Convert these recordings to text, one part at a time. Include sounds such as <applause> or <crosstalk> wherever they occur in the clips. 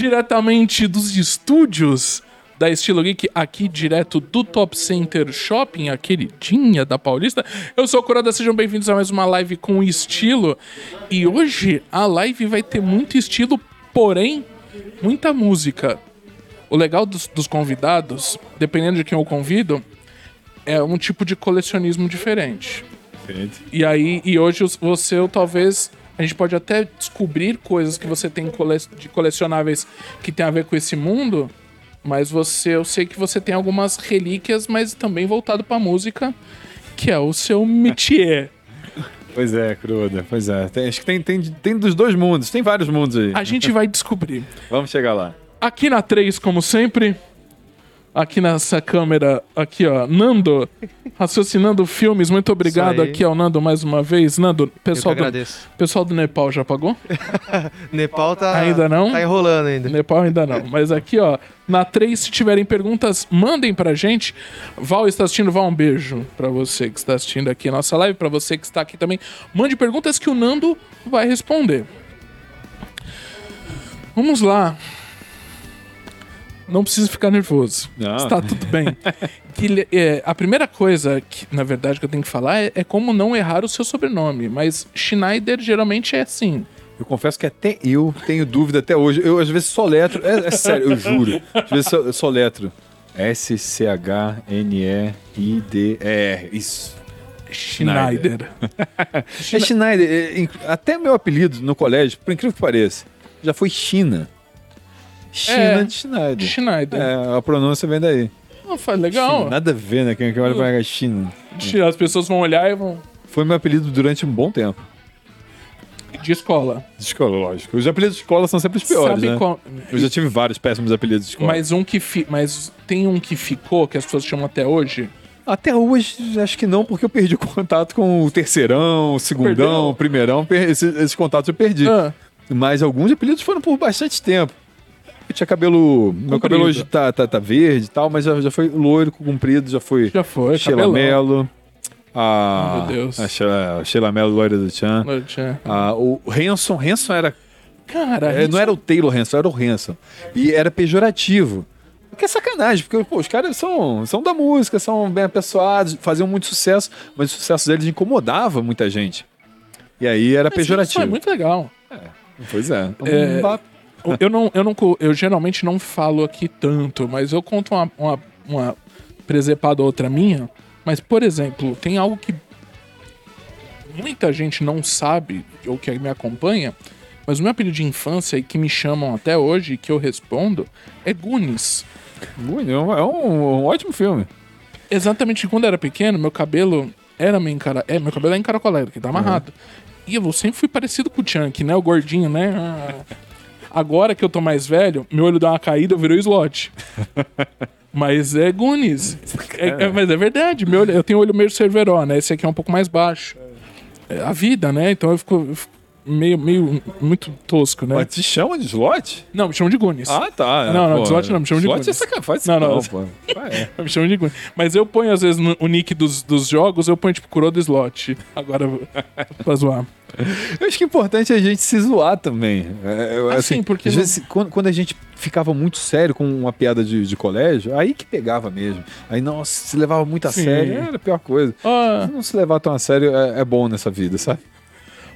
diretamente dos estúdios da Estilo Geek, aqui direto do Top Center Shopping, a queridinha da Paulista. Eu sou o Curada, sejam bem-vindos a mais uma live com estilo. E hoje a live vai ter muito estilo, porém, muita música. O legal dos, dos convidados, dependendo de quem eu convido, é um tipo de colecionismo diferente. E aí, e hoje você, eu, talvez, a gente pode até descobrir coisas que você tem cole- de colecionáveis que tem a ver com esse mundo, mas você, eu sei que você tem algumas relíquias, mas também voltado pra música, que é o seu métier. <laughs> Pois é, Cruda, pois é. Tem- acho que tem, tem, tem dos dois mundos, tem vários mundos aí. A gente vai descobrir. Vamos chegar lá. Aqui na 3, como sempre. Aqui nessa câmera, aqui ó, Nando, raciocinando filmes, muito obrigado aqui ao Nando mais uma vez. Nando, pessoal do, pessoal do Nepal já pagou? <laughs> Nepal tá. Ainda não? Tá enrolando ainda. Nepal ainda não. <laughs> Mas aqui, ó, na 3, se tiverem perguntas, mandem pra gente. Val está assistindo, Val, um beijo pra você que está assistindo aqui a nossa live, pra você que está aqui também. Mande perguntas que o Nando vai responder. Vamos lá. Não precisa ficar nervoso. Não. Está tudo bem. <laughs> Que, é, a primeira coisa que, na verdade, que eu tenho que falar é, é como não errar o seu sobrenome. Mas Schneider geralmente é assim. Eu confesso que até eu tenho dúvida até hoje. Eu às vezes soletro, é, é sério, eu juro. Às vezes eu soletro. S-C-H-N-E-I-D-E-R. Isso. Schneider. <laughs> É Schneider. é, inc- até meu apelido no colégio, por incrível que pareça, já foi China. China É. de Schneider. Schneider. É, a pronúncia vem daí. Não, faz legal. China, Nada a ver, né? Quem, olha pra China. As pessoas vão olhar e vão. Foi meu apelido durante um bom tempo. De escola. De escola, lógico. Os apelidos de escola são sempre os piores, Sabe né? qual. Eu já tive vários péssimos apelidos de escola. Mas um que fi... Mas tem um que ficou, que as pessoas chamam até hoje. Até hoje, acho que não, porque eu perdi o contato com o terceirão, o segundão, o primeirão. per- Esses, esses contatos eu perdi. Ah, Mas alguns apelidos foram por bastante tempo. Eu tinha cabelo. Meu cabelo hoje tá, tá, tá verde e tal, mas já, já foi loiro, comprido, já foi. já foi. Sheila. Mello. A, Meu Deus. A Sheila, Mello, loira do Chan. Não tinha- A, o Hanson. Hanson era Cara, É, isso- não era o Taylor Hanson, era o Hanson. E era pejorativo. Que é sacanagem, porque pô, os caras são, são da música, são bem apessoados, faziam muito sucesso, mas o sucesso deles incomodava muita gente. E aí era Mas Isso pejorativo. é muito legal. Pois é. É, Não dá- eu, não, eu, não, eu geralmente não falo aqui tanto, mas eu conto uma, uma, uma presepada outra minha. Mas, por exemplo, tem algo que muita gente não sabe, ou que me acompanha, mas o meu apelido de infância e que me chamam até hoje, que eu respondo, é Goonies. Muito, É um, é um- um ótimo filme. Exatamente quando eu era pequeno, meu cabelo era meio encara... É, meu cabelo é encaracolado, que tá amarrado. E eu sempre fui parecido com o Chunk, né? O gordinho, né? <laughs> Agora que eu tô mais velho, meu olho deu uma caída, virou slot. <laughs> Mas é Goonies. É- é- mas é verdade, meu olho- eu tenho olho meio cerveró, né? Esse aqui é um pouco mais baixo. É a vida, né? Então eu fico, eu fico meio, meio muito tosco, né? Mas te chama de slot? Não, me chamam de Goonies. Ah, tá. Não, não, pô. de slot não, me chama de Slot é sacanagem, faz Não, não. não, pô. <laughs> Me chamam de Goonies. Mas eu ponho, às vezes, no, o nick dos, dos jogos, eu ponho, tipo, Kuroda Slot. Agora, pra zoar. Eu acho que é importante a gente se zoar também. É, Ah, assim, sim, porque às não- vezes, quando, quando a gente ficava muito sério com uma piada de, de colégio, aí que pegava mesmo. Aí, nossa, se levava muito a Sim. sério, era a pior coisa. Ah, Não se levar tão a sério é, é bom nessa vida, sabe?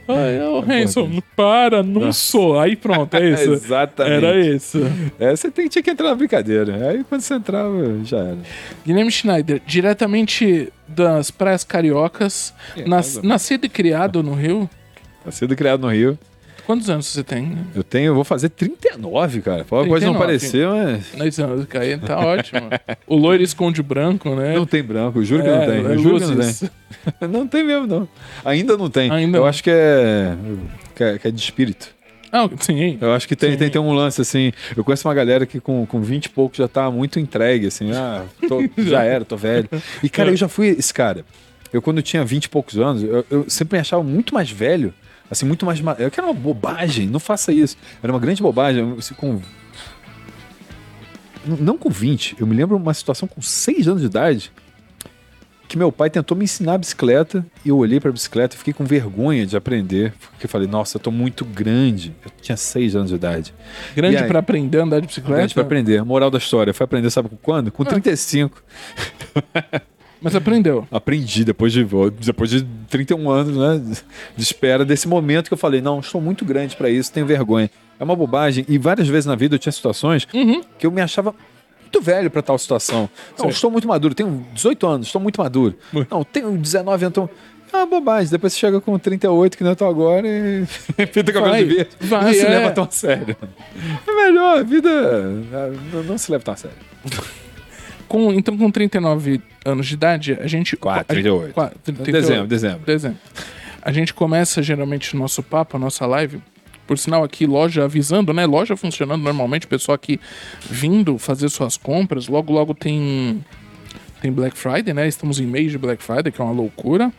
ai, ô, Hanson, para, não sou. Aí pronto, é <laughs> isso. Exatamente. Era isso. É, você tem, tinha que entrar na brincadeira. Aí quando você entrava, já era. Guilherme Schneider, diretamente das praias cariocas, É, nas- nascido e criado no Rio. Nascido e criado no Rio. Quantos anos você tem? Eu tenho, eu vou fazer 39, cara. Pode, pode não 39. parecer, mas. Dois anos, aí tá ótimo. O loiro esconde o branco, né? Não tem branco, eu juro que É, não tem. é Eu juro que não luzes. tem. <laughs> Não tem mesmo, não. Ainda não tem. Ainda eu não. acho que é, que é. que é de espírito. Ah, sim. Eu acho que tem, Sim. tem, tem um lance assim. Eu conheço uma galera que com, com 20 e pouco já tá muito entregue, assim. Ah, tô- <laughs> já era, tô velho. E, cara, eu já fui esse cara. Eu, quando eu tinha 20 e poucos anos, eu, eu sempre me achava muito mais velho. Assim, muito mais. ma- Eu quero uma bobagem, não faça isso. Era uma grande bobagem. Assim, com... Não com 20, eu me lembro uma situação com 6 anos de idade que meu pai tentou me ensinar a bicicleta e eu olhei pra bicicleta e fiquei com vergonha de aprender. Porque eu falei, nossa, eu tô muito grande. Eu tinha seis anos de idade. Grande aí? pra aprender a andar de bicicleta. Grande pra aprender. Moral da história, foi aprender, sabe com quando? Com 35. <laughs> Mas aprendeu. Aprendi depois de, depois de 31 anos, né? De espera desse momento que eu falei, não, estou muito grande pra isso, tenho vergonha. É uma bobagem. E várias vezes na vida eu tinha situações que eu me achava muito velho pra tal situação. Não, Sim. estou muito maduro, tenho 18 anos, estou muito maduro. Não, tenho 19 anos, então. É uma bobagem. Depois você chega com 38, que não tô agora, e <laughs> pinta o cabelo de verde. vai, não se é. leva tão a sério. É melhor, a vida é, não- não se leva tão a sério. Com, então, com 39 anos de idade, a gente. Quatro, a gente- 38. quatro, 38. Dezembro, dezembro. Dezembro. A gente começa geralmente o nosso papo, a nossa live. Por sinal, aqui, loja avisando, né? Loja funcionando normalmente, pessoal aqui vindo fazer suas compras. Logo, logo tem. Tem Black Friday, né? Estamos em mês de Black Friday, que é uma loucura.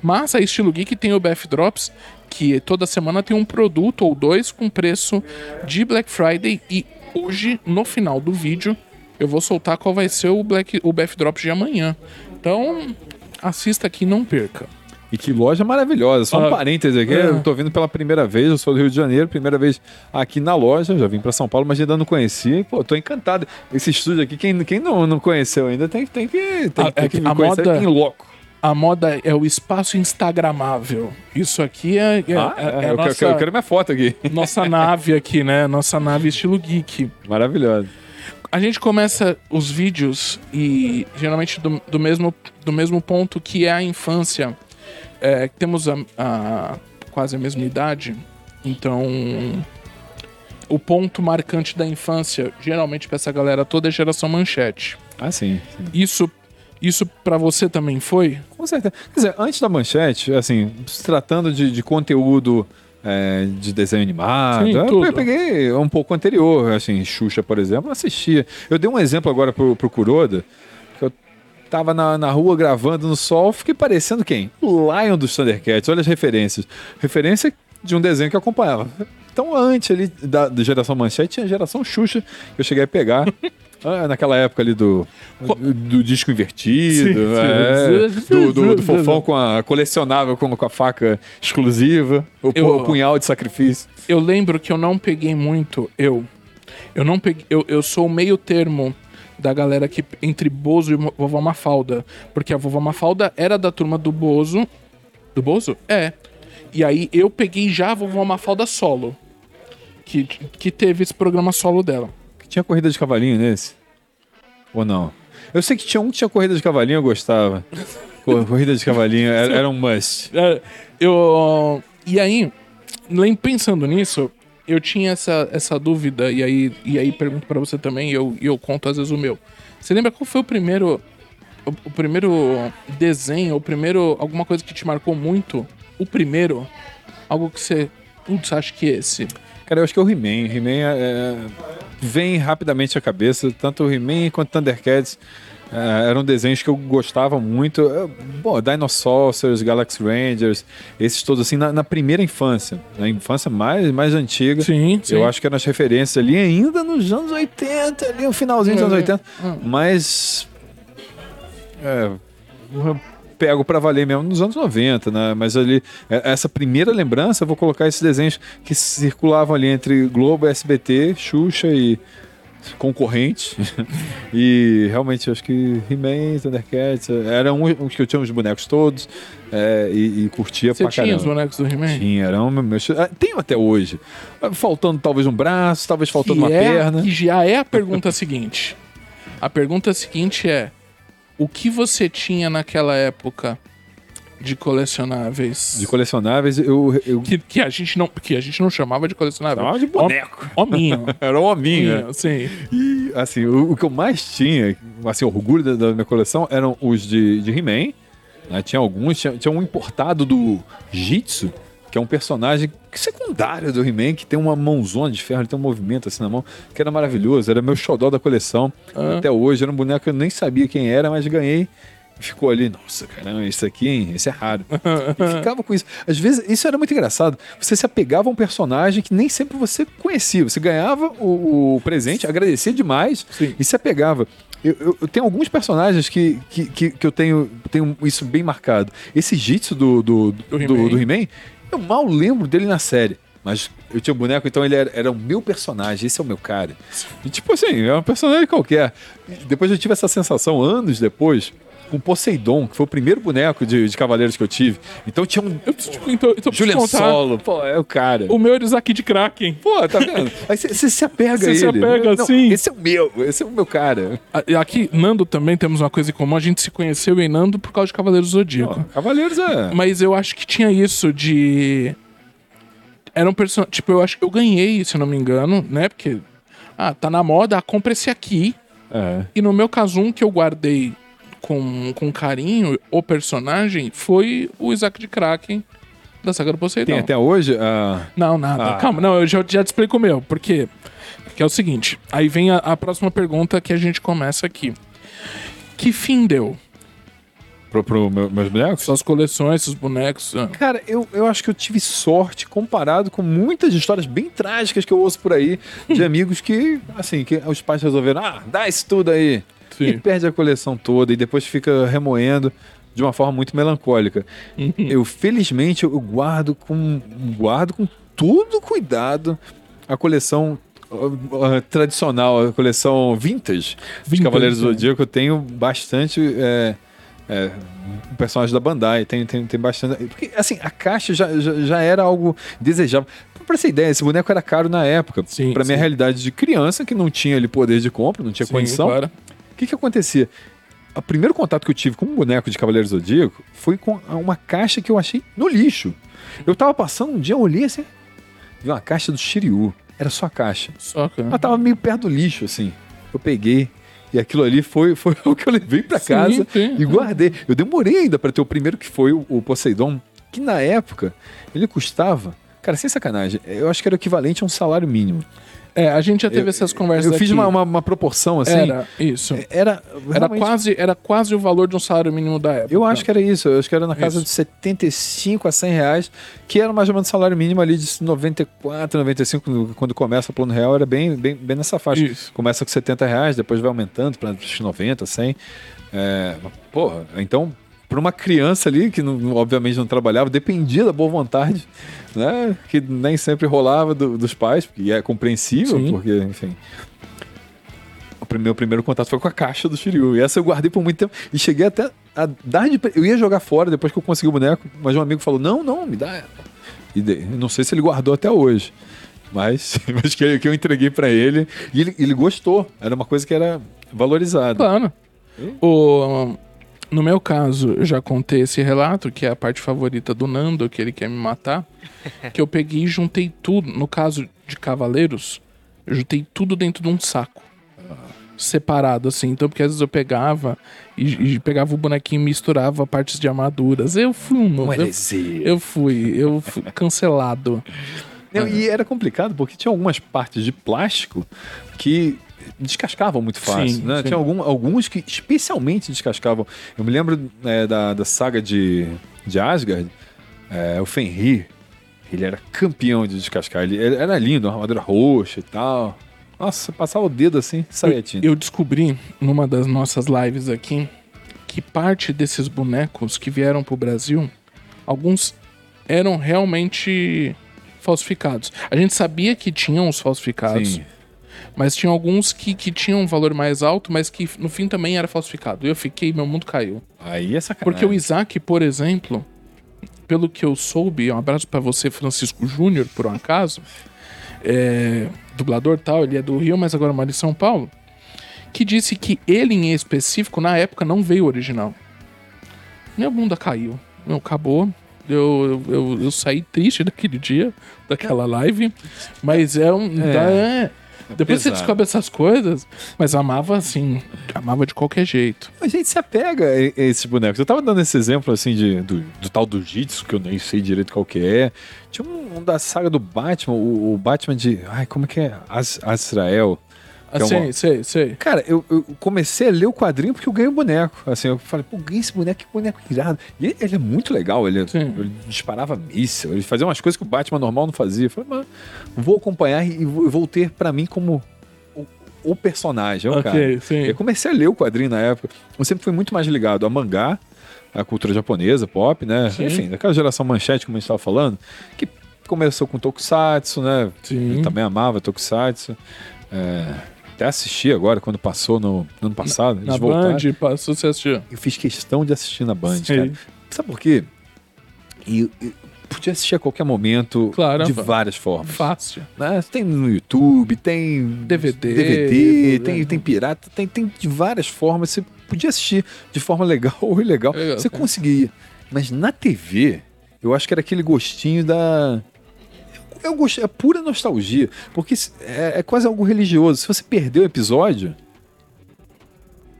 Mas a Estilo Geek tem o BF Drops, que toda semana tem um produto ou dois com preço de Black Friday. E hoje, no final do vídeo, eu vou soltar qual vai ser o, Black, o BF Drops de amanhã. Então, assista aqui não perca. E que loja maravilhosa. Só um Ah, parêntese aqui, é. eu tô vindo pela primeira vez, eu sou do Rio de Janeiro, primeira vez aqui na loja, já vim pra São Paulo, mas ainda não conhecia. E, pô, tô encantado. Esse estúdio aqui, quem, quem não, não conheceu ainda, tem, tem que, tem, Ah, tem é que que a conhecer moda- em loco. A moda é o espaço instagramável. Isso aqui é, é, Ah, é- é, é a eu, quero, nossa, quero- eu quero minha foto aqui. nossa nave aqui, né? Nossa nave estilo geek. Maravilhosa. A gente começa os vídeos e geralmente do, do mesmo, do mesmo ponto que é a infância. É, temos a, a- quase a mesma idade, então o ponto marcante da infância, geralmente pra essa galera toda, é geração manchete. Ah, sim. sim. Isso, isso para você também foi? Com certeza. Quer dizer, antes da manchete, assim, se tratando de, de conteúdo é, de desenho animado, Sim, eu, eu peguei um pouco anterior, assim, Xuxa, por exemplo, assistia. Eu dei um exemplo agora pro, pro Kuroda, que eu tava na, na rua gravando no sol, fiquei parecendo quem? O Lion dos Thundercats, olha as referências. Referência de um desenho que eu acompanhava. Então, antes ali da, da geração manchete, tinha a geração Xuxa, que eu cheguei a pegar. <laughs> ah, Naquela época ali do, do, disco invertido, Sim, sim. é, do, do- do fofão com a colecionável com, com a faca exclusiva, o, Eu- o punhal de sacrifício. eu lembro que eu não peguei muito, eu. Eu não peguei. Eu, eu sou o meio termo da galera que entre Bozo e Vovó Mafalda. Porque a Vovó Mafalda era da turma do Bozo. Do Bozo? É. E aí eu peguei já a Vovó Mafalda solo. Que, que teve esse programa solo dela. Tinha corrida de cavalinho nesse? Ou não? Eu sei que tinha um que tinha corrida de cavalinho, eu gostava. Cor- <laughs> Corrida de cavalinho era, era um must. É, eu. E aí, pensando nisso, eu tinha essa, essa dúvida, e aí, e aí pergunto pra você também, e eu, eu conto às vezes o meu. Você lembra qual foi o primeiro. O, o primeiro desenho, o primeiro. alguma coisa que te marcou muito? O primeiro? Algo que você. Putz, acho que esse. Cara, eu acho que é o He-Man. He-Man é, é, vem rapidamente à cabeça. Tanto o He-Man quanto Thundercats é, eram desenhos que eu gostava muito. É, Bom, Dinosaurs, Galaxy Rangers, esses todos assim, na, na primeira infância. Na infância mais, mais antiga. Sim, sim. Eu acho que eram as referências ali ainda nos anos 80, ali no finalzinho dos anos 80. Mas. É. Pego pra valer mesmo nos anos 90, né? Mas ali, é- essa primeira lembrança, eu vou colocar esses desenhos que circulavam ali entre Globo, SBT, Xuxa e concorrentes. <laughs> e realmente, acho que He-Man, Thundercats, eram uns que eu tinha os bonecos todos é, e, e curtia Você pra tinha caramba. os bonecos do He-Man? Tinha, era um meu... ah, Tenho até hoje. Faltando talvez um braço, talvez faltando que uma é, perna. Que já é a pergunta <laughs> seguinte. A pergunta seguinte é: o que você tinha naquela época de colecionáveis? De colecionáveis, eu. eu... que, que a gente não que a gente não chamava de colecionável. Chamava de boneco. Hom- Hominho. <laughs> Era um hominho. né? Hominho, sim. E, assim, o, o que eu mais tinha, assim, orgulho da, da minha coleção, eram os de, de He-Man. né? Tinha alguns, tinha, tinha um importado do Jitsu, que é um personagem secundário do He-Man, que tem uma mãozona de ferro, ele tem um movimento assim na mão, que era maravilhoso, era meu xodó da coleção. Ah. Até hoje, era um boneco que eu nem sabia quem era, mas ganhei. Ficou ali, nossa, caramba, isso aqui, hein? Esse é raro. E ficava com isso. Às vezes, isso era muito engraçado. Você se apegava a um personagem que nem sempre você conhecia. Você ganhava o, o presente, agradecia demais Sim. e se apegava. Eu, eu- eu tenho alguns personagens que, que, que, que eu tenho, tenho isso bem marcado. Esse Jitsu do, do, do, do He-Man, eu mal lembro dele na série. Mas eu tinha o boneco, então ele era, era o meu personagem, esse é o meu cara. E tipo assim, é um personagem qualquer. E depois eu tive essa sensação, anos depois, com Poseidon, que foi o primeiro boneco de, de Cavaleiros que eu tive. Então tinha um Eu preciso, te- então, então, Julian contar. Solo, pô, é o cara. O meu era Isaac de Kraken. Pô, tá vendo? Aí você se apega Cê a ele. se apega, Não, sim. Esse é o meu, esse é o meu cara. Aqui, Nando também temos uma coisa em comum. A gente se conheceu em Nando por causa de Cavaleiros do Zodíaco. Pô, Cavaleiros é. Mas eu acho que tinha isso de. Era um personagem. Tipo, eu acho que eu ganhei, se eu não me engano, né? Porque. Ah, tá na moda, ah, compra esse aqui. É. E no meu caso, um que eu guardei com, com carinho, o personagem, foi o Isaac de Kraken da saga do Poseidon. Tem até hoje. ah, Não, nada. Ah. Calma, não, eu já, já te explico o meu. Por quê? Que é o seguinte. Aí vem a, a próxima pergunta que a gente começa aqui. Que fim deu? pro, pro meu- meus bonecos? Suas coleções, seus bonecos. ah. Cara, eu, eu acho que eu tive sorte comparado com muitas histórias bem trágicas que eu ouço por aí de <laughs> amigos que, assim, que os pais resolveram, ah, dá isso tudo aí. Sim. E perde a coleção toda e depois fica remoendo de uma forma muito melancólica. eu, felizmente, eu guardo com, guardo com todo cuidado a coleção ah, ah, tradicional, a coleção vintage, de Vintage, Cavaleiros do né? Zodíaco. Eu tenho bastante é, é, personagens da Bandai, tem, tem, tem bastante. Porque, assim, a caixa já, já, já era algo desejável. Pra essa ideia, esse boneco era caro na época. Sim, pra minha sim. realidade de criança, que não tinha ali poder de compra, não tinha Sim, condição. claro. O que que acontecia? O primeiro contato que eu tive com um boneco de Cavaleiro Zodíaco foi com uma caixa que eu achei no lixo. Eu tava passando um dia, eu olhei assim, vi uma caixa do Shiryu. Era só a caixa. Só que. Ela tava meio perto do lixo, assim. Eu peguei e aquilo ali foi, foi <laughs> o que eu levei Sim, casa sim. e guardei. Eu demorei ainda pra ter o primeiro que foi o, o Poseidon, que na época ele custava, cara, sem sacanagem, eu acho que era o equivalente a um salário mínimo. É, a gente já teve essas conversas Eu fiz uma, uma, uma proporção assim. Era, isso. Era, Era realmente- quase, era quase o valor de um salário mínimo da época. Eu acho que era isso, eu acho que era na casa Isso. de 75 a 100 reais, que era mais ou menos o salário mínimo ali de 94, 95, no- quando começa o plano real, era bem, bem, bem nessa faixa. Isso. Começa com 70 reais, depois vai aumentando para 90, 100. É, porra, então, para uma criança ali, que não- obviamente não trabalhava, dependia da boa vontade, né? Que nem sempre rolava do- dos pais, e é compreensível, Sim. porque, enfim. O primeiro, meu primeiro contato foi com a caixa do Shiryu. E essa eu guardei por muito tempo. E cheguei até a dar de. Eu ia jogar fora depois que eu consegui o boneco, mas um amigo falou: não, não, me dá. E não sei se ele guardou até hoje. Mas, <laughs> mas que, eu- que eu entreguei pra ele. E ele, ele gostou. Era uma coisa que era valorizada. Claro. O, no meu caso, eu já contei esse relato, que é a parte favorita do Nando, que ele quer me matar. <laughs> que eu peguei e juntei tudo. No caso de Cavaleiros, eu juntei tudo dentro de um saco. Separado, assim. Então, porque às vezes eu pegava e, e pegava o bonequinho e misturava partes de armaduras. Eu fui um. Uma eu, eu fui, eu fui <laughs> cancelado. Não, e era complicado porque tinha algumas partes de plástico que descascavam muito fácil, Sim, né? sim. Tinha algum- alguns que especialmente descascavam. Eu me lembro é, da, da saga de, de Asgard, é, o Fenrir, ele era campeão de descascar. Ele, era lindo, uma armadura roxa e tal. Nossa, passava o dedo assim, saía tinta. Eu descobri numa das nossas lives aqui que parte desses bonecos que vieram pro Brasil, alguns eram realmente falsificados. A gente sabia que tinham os falsificados, Sim. Mas tinha alguns que, que tinham um valor mais alto, mas que no fim também era falsificado. Eu fiquei, meu mundo caiu. Aí é sacanagem. Porque o Isaac, por exemplo, pelo que eu soube, um abraço pra você, Francisco Júnior, por um acaso, é, dublador tal, ele é do Rio, mas agora mora em São Paulo, que disse que ele em específico, na época, não veio original. Minha bunda caiu. Meu, acabou. Eu, eu, eu, eu saí triste <laughs> daquele dia, daquela live, mas é um. É. dá- é. Depois você descobre essas coisas, mas amava assim, amava de qualquer jeito. A gente se apega a esses bonecos. Eu tava dando esse exemplo assim de, do, do tal do Jitsu, que eu nem sei direito qual que é. Tinha um, um da saga do Batman, o, o Batman de. Ai, como é que é? Azrael. Assim, uma- sei, sei. Cara, eu, eu comecei a ler o quadrinho porque eu ganhei o boneco. Assim, eu falei, pô, ganhei esse boneco, que boneco irado. E ele, ele é muito legal, ele, ele disparava míssil, ele fazia umas coisas que o Batman normal não fazia. Eu falei, mas vou acompanhar e vou, vou ter pra mim como o, o personagem, é o Ok, cara. sim. Eu comecei a ler o quadrinho na época. Eu sempre fui muito mais ligado a mangá, a cultura japonesa, pop, né? Sim. Enfim, daquela geração manchete, como a gente estava falando, que começou com Tokusatsu, né? Sim. Eu também amava Tokusatsu. É, até assisti agora, quando passou no, no ano passado. Na voltaram. Band, passou você assistiu. Eu fiz questão de assistir na Band, Sei. cara. Sabe por quê? E, e podia assistir a qualquer momento, Claro, de várias formas. Fácil. né? Tem no YouTube, tem DVD, DVD né? tem, tem pirata, tem, tem de várias formas. Você podia assistir de forma legal <laughs> ou ilegal. Legal, você conseguia. Mas na TV, eu acho que era aquele gostinho da. É, o gosto, é pura nostalgia. Porque é, é quase algo religioso. Se você perdeu o episódio.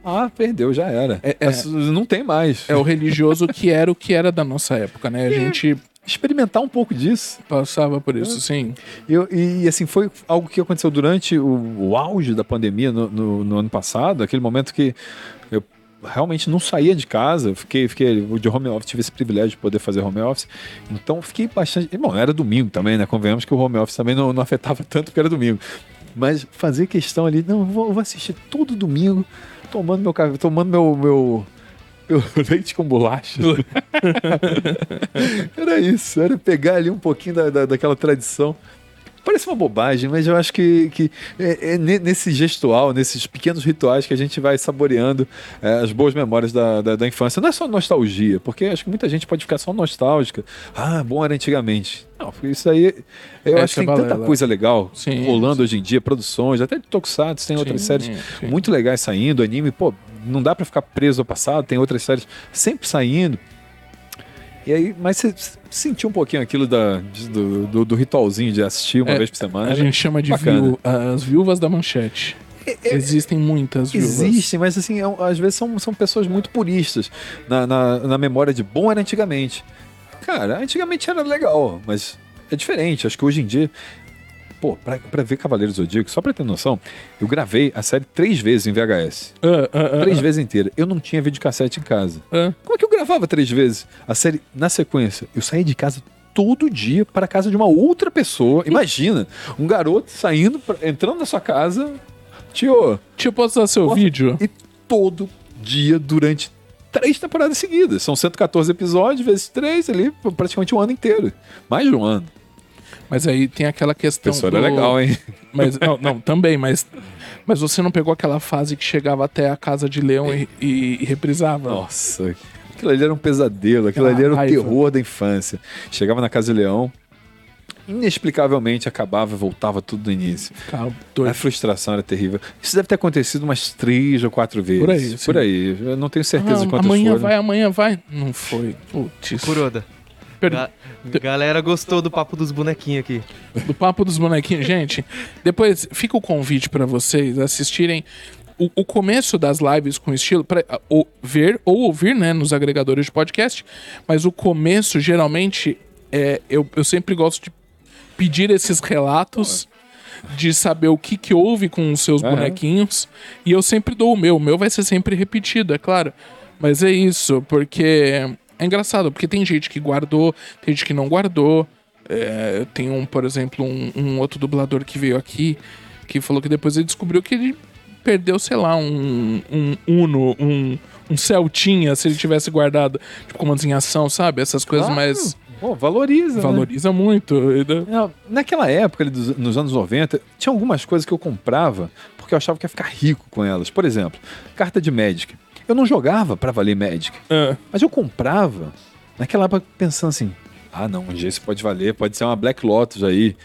Ah, perdeu, já era. É- é- não tem mais. É o religioso que era o que era da nossa época, né? A gente Experimentar um pouco disso. passava por isso, sim. Eu, e assim, foi algo que aconteceu durante o, o auge da pandemia no, no- no ano passado, aquele momento que eu realmente não saía de casa, fiquei, fiquei de home office, tive esse privilégio de poder fazer home office, então fiquei bastante. Bom, era domingo também, né? Convenhamos que o home office também não, não afetava <laughs> tanto porque era domingo. Mas fazer questão ali, não, eu vou, eu vou assistir todo domingo, tomando meu café, tomando meu. meu meu <laughs> leite com bolacha. <laughs> era isso, era pegar ali um pouquinho da, da- daquela tradição. Parece uma bobagem, mas eu acho que, que é, é ne- nesse gestual, nesses pequenos rituais que a gente vai saboreando é, as boas memórias da, da, da infância. Não é só nostalgia, porque acho que muita gente pode ficar só nostálgica. Ah, bom era antigamente. Não, isso aí. Eu acho que tem tanta coisa legal Sim, rolando sim. hoje em dia, produções, até de Tokusatsu, tem outras Sim, séries sim. muito legais saindo, anime, pô, não dá pra ficar preso ao passado, tem outras séries sempre saindo. E aí, mas você sentiu um pouquinho aquilo da, do, do, do ritualzinho de assistir uma É, vez por semana? A gente chama de viú- as viúvas da manchete. Existem muitas viúvas. Existem, mas assim, é às vezes são, são pessoas muito puristas na, na, na memória de bom era antigamente. Cara, antigamente era legal, mas é diferente. Acho que hoje em dia. Pô, pra, pra ver Cavaleiros do Zodíaco, só pra ter noção, eu gravei a série três vezes em VHS. Ah, ah, ah, Três vezes inteira. Eu não tinha videocassete em casa. Como é que eu gravava três vezes? A série, na sequência, eu saía de casa todo dia para a casa de uma outra pessoa. Imagina, um garoto saindo, entrando na sua casa, tio, Deixa eu postar seu Posso- vídeo. e todo dia durante três temporadas seguidas. São 114 episódios, vezes três ali, praticamente um ano inteiro. Mais de um ano. Mas aí tem aquela questão. Pessoa do- era legal, hein? Mas, não, não, também, mas. Mas você não pegou aquela fase que chegava até a casa de leão e, e- e reprisava? Nossa, aquilo ali era um pesadelo, aquilo Aquela ali era o raiva. terror da infância. Chegava na casa de leão, inexplicavelmente acabava e voltava tudo do início. A frustração era terrível. Isso deve ter acontecido umas três ou quatro vezes. Por aí, sim. Por aí. Eu não tenho certeza de Ah, quantas amanhã foram. vai, amanhã vai. Não foi. Putz. Kuroda. Per- Ga- galera gostou do papo dos bonequinhos aqui. do papo dos bonequinhos. <laughs> Gente, depois fica o convite pra vocês assistirem o, o começo das lives com estilo, pra, ah, ou ver ou ouvir, né, nos agregadores de podcast. Mas o começo, geralmente, é, eu, eu sempre gosto de pedir esses relatos. De saber o que, que houve com os seus Aham. bonequinhos. E eu sempre dou o meu. O meu vai ser sempre repetido, é claro. Mas é isso, porque é engraçado, porque tem gente que guardou, tem gente que não guardou. É, tem um, por exemplo, um, um outro dublador que veio aqui que falou que depois ele descobriu que ele perdeu, sei lá, um, um Uno, um, um Celtinha, se ele tivesse guardado, tipo, comandos em ação, sabe? Essas coisas Claro. mais. Pô, valoriza. né? Valoriza muito. Da- Não, Naquela época, ali dos- nos anos 90, tinha algumas coisas que eu comprava porque eu achava que ia ficar rico com elas. Por exemplo, carta de Magic. Eu não jogava pra valer Magic, Ah, mas eu comprava naquela época pensando assim: ah, não, um dia isso pode valer, pode ser uma Black Lotus aí.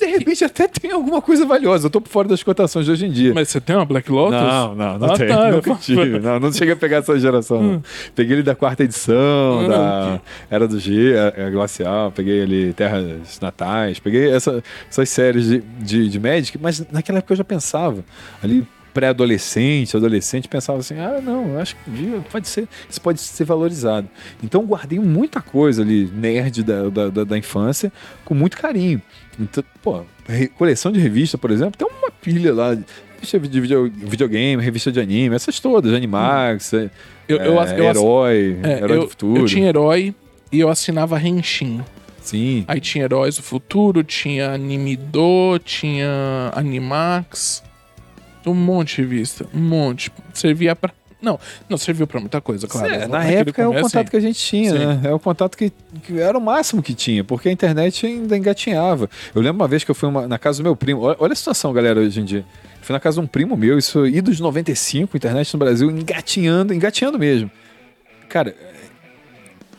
De repente até tem alguma coisa valiosa. Eu tô por fora das cotações de hoje em dia. mas você tem uma Black Lotus? Não, não, não Ah, tem. tá, Nunca tive. Não, não cheguei a pegar essa geração. não. Peguei ele da quarta edição, Ah, da Era do G, a- a Glacial, peguei ele Terras Natais, peguei essa- essas séries de, de, de Magic, mas naquela época eu já pensava, ali pré-adolescente, adolescente, pensava assim, ah, não, eu acho que pode ser, isso pode ser valorizado. Então eu guardei muita coisa ali, nerd da, da, da- da infância, com muito carinho. Então, pô, coleção de revista, por exemplo, tem uma pilha lá, revista de video- videogame, revista de anime, essas todas, Animax, é, Eu, eu, é, eu, Herói, é, Herói eu- do Futuro. eu tinha herói e eu assinava Henshin. Sim. Aí tinha Heróis do Futuro, tinha Anime Do, tinha Animax. Um monte de revista. Um monte. Servia pra. Não, não serviu pra muita coisa, claro. É, na Naquele época é o contato sim. que a gente tinha, né? É o contato que, que era o máximo que tinha, porque a internet ainda engatinhava. Eu lembro uma vez que eu fui uma- na casa do meu primo. Olha, olha a situação, galera, hoje em dia. Fui na casa de um primo meu, isso idos 95, internet no Brasil, engatinhando, engatinhando mesmo. Cara, é,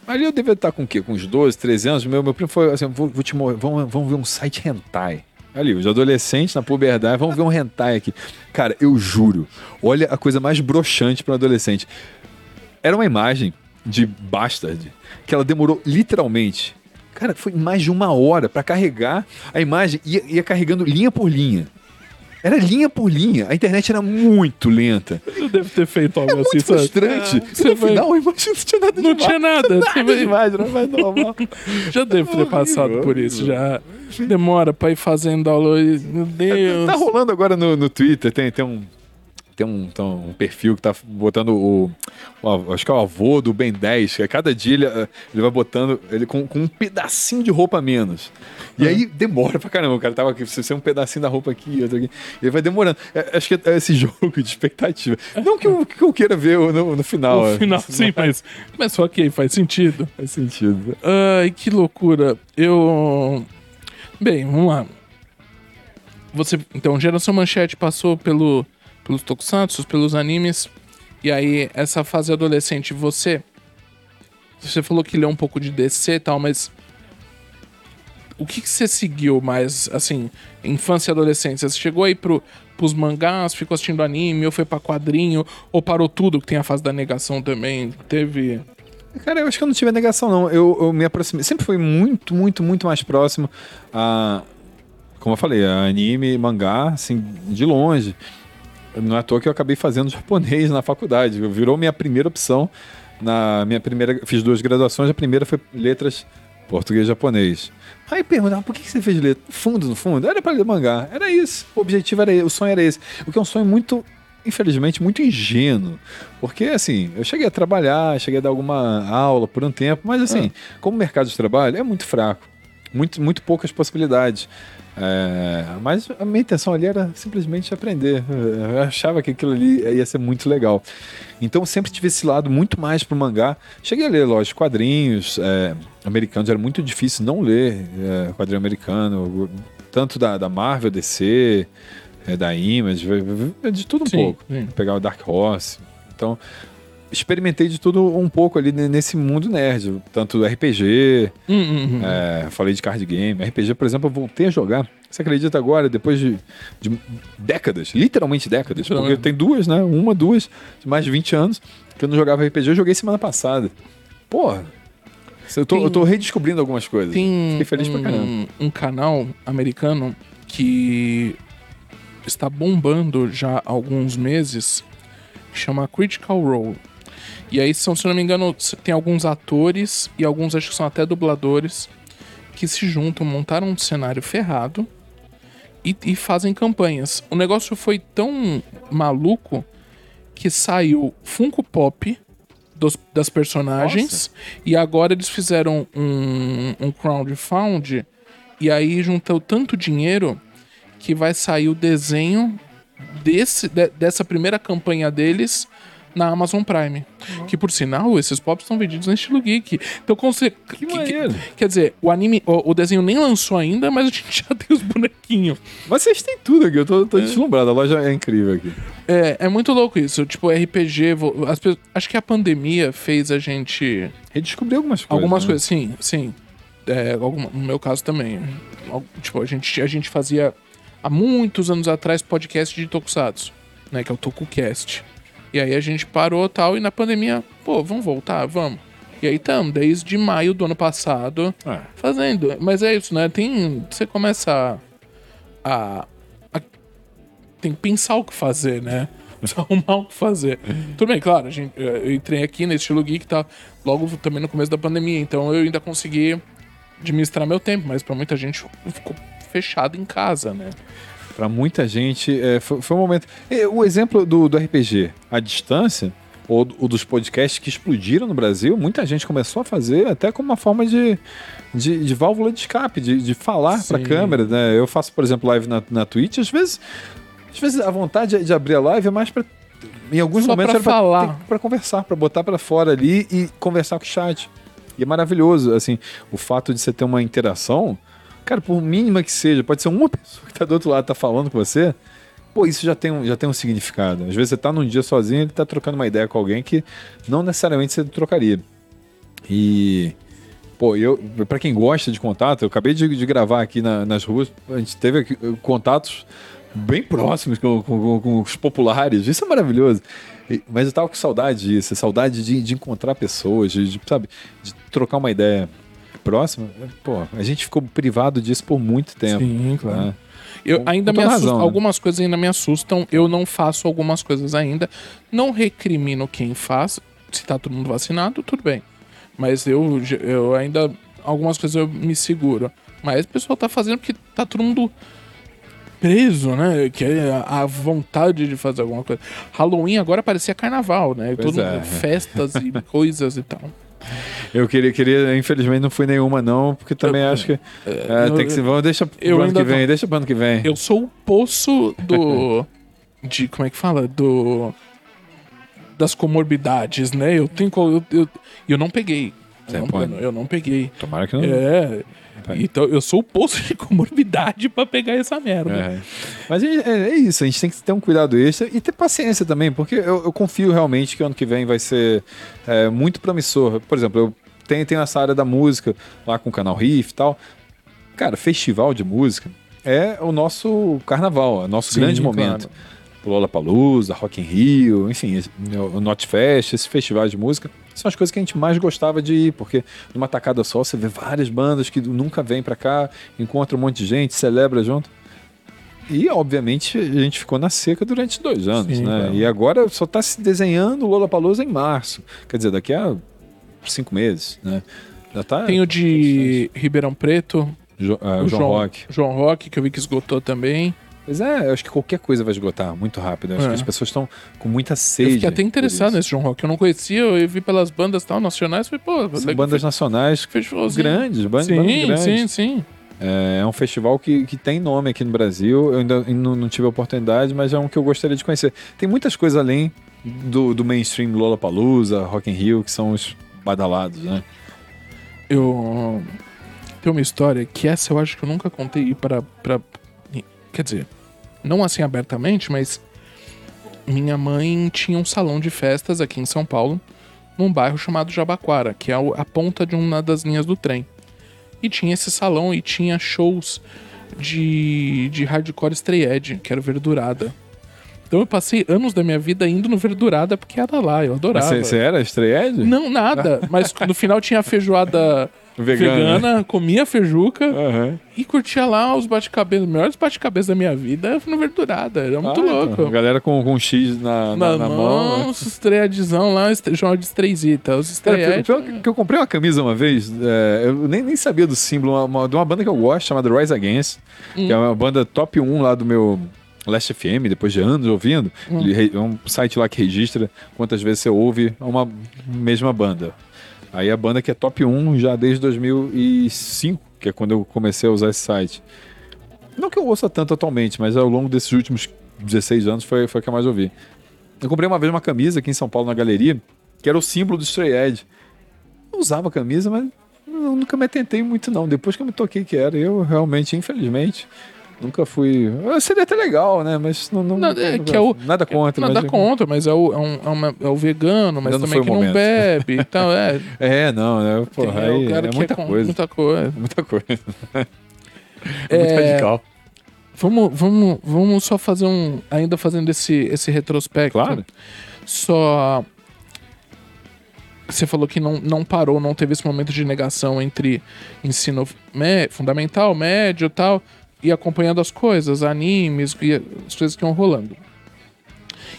ali eu devia estar com o quê? Com uns 12, 13 anos. Meu, meu primo foi assim: vou, vou te mo- vamos, vamos ver um site hentai. Ali, os adolescentes na puberdade, vamos ver um hentai aqui. Cara, eu juro, olha a coisa mais broxante para um adolescente. Era uma imagem de Bastard que ela demorou literalmente. Cara, foi mais de uma hora para carregar a imagem, ia, ia carregando linha por linha. Era linha por linha. A internet era muito lenta. Eu devo ter feito algo É assim, muito sabe? frustrante. É, você no vai- final, a imagem não tinha nada Não demais. tinha nada. Nada vai- demais, não vai normal. Já devo ter passado por isso. Já demora pra ir fazendo aula. e- Meu Deus. Tá rolando agora no, no Twitter, tem, tem um. Tem um, tem um perfil que tá botando o, o Acho que é o avô do Ben 10, que a cada dia ele, eh, ele vai botando ele com, com um pedacinho de roupa a menos. E aí demora pra caramba. O cara tava aqui, você um pedacinho da roupa aqui, outro aqui. E ele vai demorando. É, acho que é esse <laughs> jogo de expectativa. Não que eu, que eu queira ver no, no final. No é. final, sim, mas, mas que faz sentido. Faz sentido. Ai, que loucura. Eu. Bem, vamos lá. Você, então, Geração Manchete passou pelo, pelos tokusatsu, pelos animes. E aí, essa fase adolescente, você. Você falou que leu um pouco de DC e tal, mas. O que, que você seguiu mais, assim, infância e adolescência? Você chegou aí pro, pros mangás, ficou assistindo anime, ou foi pra quadrinho, ou parou tudo, que tem a fase da negação também? Teve. Cara, eu acho que eu não tive a negação, não. Eu, eu me aproximei. Sempre fui muito, muito, muito mais próximo a. Como eu falei, a anime, mangá, assim, de longe. Não é à toa que eu acabei fazendo japonês na faculdade. Virou minha primeira opção. Na minha primeira. Fiz duas graduações, a primeira foi letras português e japonês. Aí perguntava, por que você fez letra? No fundo, no fundo, era para ler mangá. Era isso. O objetivo era esse, o sonho era esse. O que é um sonho muito, infelizmente, muito ingênuo. Porque, assim, eu cheguei a trabalhar, cheguei a dar alguma aula por um tempo, mas, assim, como mercado de trabalho é muito fraco. Muito, muito poucas possibilidades. É, mas a minha intenção ali era simplesmente aprender. Eu achava que aquilo ali ia ser muito legal. Então eu sempre tive esse lado muito mais pro mangá. Cheguei a ler, lógico, quadrinhos é, americanos. Era muito difícil não ler é, quadrinho americano. Tanto da, da Marvel, DC, é, da Image, de tudo um Sim, pouco. sim. Pegar o Dark Horse. Então, experimentei de tudo um pouco ali ne- nesse mundo nerd. Tanto do RPG, Hum, hum, hum. é, falei de card game. RPG, por exemplo, eu voltei a jogar. Você acredita agora, depois de, de décadas, literalmente décadas, porque tem duas, né? Uma, duas, de mais de 20 anos, que eu não jogava RPG. Eu joguei semana passada. Porra, eu tô, Tem- eu tô redescobrindo algumas coisas. Tem Fiquei feliz um, pra caramba. um canal americano que está bombando já há alguns meses, que chama Critical Role. E aí são, se eu não me engano, tem alguns atores e alguns acho que são até dubladores que se juntam, montaram um cenário ferrado e, e fazem campanhas. O negócio foi tão maluco que saiu Funko Pop dos- das personagens e agora eles fizeram um, um crowdfund e aí juntou tanto dinheiro que vai sair o desenho desse, de- dessa primeira campanha deles na Amazon Prime. Que por sinal, esses pops estão vendidos no estilo geek. Então, como você- que- que- maneiro. quer dizer, o anime, o, o desenho nem lançou ainda, mas a gente <laughs> já tem os bonequinhos. Mas vocês têm tudo aqui, eu tô, tô deslumbrado. A loja é incrível aqui. É, é muito louco isso. Tipo, RPG. vo- as acho que a pandemia fez a gente. Redescobri algumas coisas. algumas né? coisas, sim, sim. É, alguma- no meu caso também. Tipo, a gente, a gente fazia há muitos anos atrás podcast de Tokusatsu, né? Que é o TokuCast. E aí a gente parou tal, e na pandemia, pô, vamos voltar, vamos. E aí estamos, desde maio do ano passado, É. fazendo. Mas é isso, né? Tem. Você começa a. a- tem que pensar o que fazer, né? <laughs> Precisa arrumar o que fazer. Tudo bem, claro, a gente, eu entrei aqui nesse estilo geek, tá logo também no começo da pandemia, então eu ainda consegui administrar meu tempo, mas pra muita gente ficou fechado em casa, né? Pra muita gente, é, foi, foi um momento. O exemplo do, do RPG à distância, ou, do- ou dos podcasts que explodiram no Brasil, muita gente começou a fazer até como uma forma de, de, de válvula de escape, de, de falar pra Sim. câmera. Né? Eu faço, por exemplo, live na, na Twitch, às vezes Às vezes a vontade de abrir a live é mais pra. Em alguns Só momentos pra era falar. pra conversar, pra botar pra fora ali e conversar com o chat. E é maravilhoso, assim, o fato de você ter uma interação, cara, por mínima que seja, pode ser uma <laughs> pessoa que tá do outro lado, tá falando com você, pô, isso já tem um, já tem um significado. Às vezes você tá num dia sozinho, ele tá trocando uma ideia com alguém que não necessariamente você trocaria. E, pô, eu, pra quem gosta de contato, eu acabei de, de gravar aqui na- nas ruas, a gente teve aqui, eh, contatos bem próximos com, com- com- com os populares, isso é maravilhoso. E- Mas eu tava com saudade disso, saudade de, de encontrar pessoas, de, de, sabe, de trocar uma ideia próxima. Pô, a gente ficou privado disso por muito tempo. Sim, claro. né? Eu Com- ainda com me assusto, razão, né? algumas coisas ainda me assustam. Eu não faço algumas coisas ainda. Não recrimino quem faz. Se tá todo mundo vacinado, tudo bem. Mas eu, eu ainda. Algumas coisas eu me seguro. Mas o pessoal tá fazendo porque tá todo mundo preso, né? Que é a a vontade de fazer alguma coisa. Halloween agora parecia carnaval, né? Pois Todo, é. Festas e <laughs> coisas e tal. Eu queria, queria, infelizmente não fui nenhuma não, porque também Eu- acho que é, eu- tem que ser, vamos, deixa pro ano que vem, tô- deixa pro ano que vem. Eu sou o poço do. <laughs> de. Como é que fala? Do. Das comorbidades, né? Eu tenho. Eu, eu, eu não peguei. Você Eu não, pode? eu não- eu não peguei. Tomara que não. É. Tá. Então eu sou o poço de <laughs> comorbidade pra pegar essa merda. É. Mas é, é- é isso, a gente tem que ter um cuidado extra e ter paciência também, porque eu, eu confio realmente que ano que vem vai ser é, muito promissor. Por exemplo, eu tenho, tenho essa área da música lá com o canal Riff e tal. Cara, festival de música é o nosso carnaval, é o nosso Sim, grande claro. momento. Lollapalooza, Rock in Rio, enfim, o Notfest, esses festivais de música, são as coisas que a gente mais gostava de ir, porque numa tacada só você vê várias bandas que nunca vêm pra cá, encontra um monte de gente, celebra junto. E, obviamente, a gente ficou na seca durante dois anos, Sim, né? claro. E agora só tá se desenhando o Lollapalooza em março. Quer dizer, daqui a cinco meses, né? Já tá... Tem o de Ribeirão Preto, Jo- ah, o João Rock. João Rock, que eu vi que esgotou também. Pois é, eu acho que qualquer coisa vai esgotar muito rápido. Eu acho É. que as pessoas estão com muita sede. Eu fiquei até interessado nesse João Rock. Eu não conhecia, eu vi pelas bandas tal, nacionais. Falei, pô, São bandas nacionais festivalzinho. grandes, bandas, Sim, bandas grandes. sim, sim. É, é um festival que, que tem nome aqui no Brasil. Eu ainda não, não tive a oportunidade, mas é um que eu gostaria de conhecer. Tem muitas coisas além do, do mainstream Lollapalooza, Rock in Rio, que são os badalados, né? Eu tenho uma história que essa eu acho que eu nunca contei para para quer dizer, não assim abertamente, mas minha mãe tinha um salão de festas aqui em São Paulo, num bairro chamado Jabaquara, que é a ponta de uma das linhas do trem. E tinha esse salão e tinha shows de, de hardcore stray edge, que era Verdurada. Então eu passei anos da minha vida indo no Verdurada porque era lá, eu adorava. Você você era estreed? Não, nada. <laughs> Mas no final tinha a feijoada Vegana. vegana, comia feijuca Aham. e curtia lá os bate-cabeças. Os melhores bate-cabeças da minha vida no Verdurada. Era muito Ah, louco. então, a galera com, com X na, na, Na, na mão, mão. os estreadzão lá, chamava de estreizita. Os Cara, pior que- que eu comprei uma camisa uma vez, é, eu nem, nem sabia do símbolo, uma, uma- de uma banda que eu gosto, chamada Rise Against, que é uma banda top 1 lá do meu Last FM, depois de anos ouvindo. Re- é um site lá que registra quantas vezes você ouve uma mesma banda. Aí a banda que é top 1 já desde 2005, que é quando eu comecei a usar esse site. Não que eu ouça tanto atualmente, mas ao longo desses últimos 16 anos foi, foi a que eu mais ouvi. Eu comprei uma vez uma camisa aqui em São Paulo, na galeria, que era o símbolo do Stray Edge. Eu usava a camisa, mas eu nunca me atentei muito não. Depois que eu me toquei que era, eu realmente, infelizmente, nunca fui... Ah, Seria até legal, né? Mas não... não Nada, é nunca- que é o- nada contra. Nada mas- contra, mas é o, é, um- é uma- é o vegano, mas não também que não bebe e tal. É, <laughs> É, não, né? Porra, aí o cara é que muita coisa. Muita coisa. <laughs> Muita coisa. <laughs> É, Muito radical. Vamos, vamos, vamos só fazer um. Ainda fazendo esse, esse retrospecto. Claro. Só. Você falou que não, não parou, não teve esse momento de negação entre ensino mé- fundamental, médio e tal, e acompanhando as coisas, animes e as coisas que iam rolando.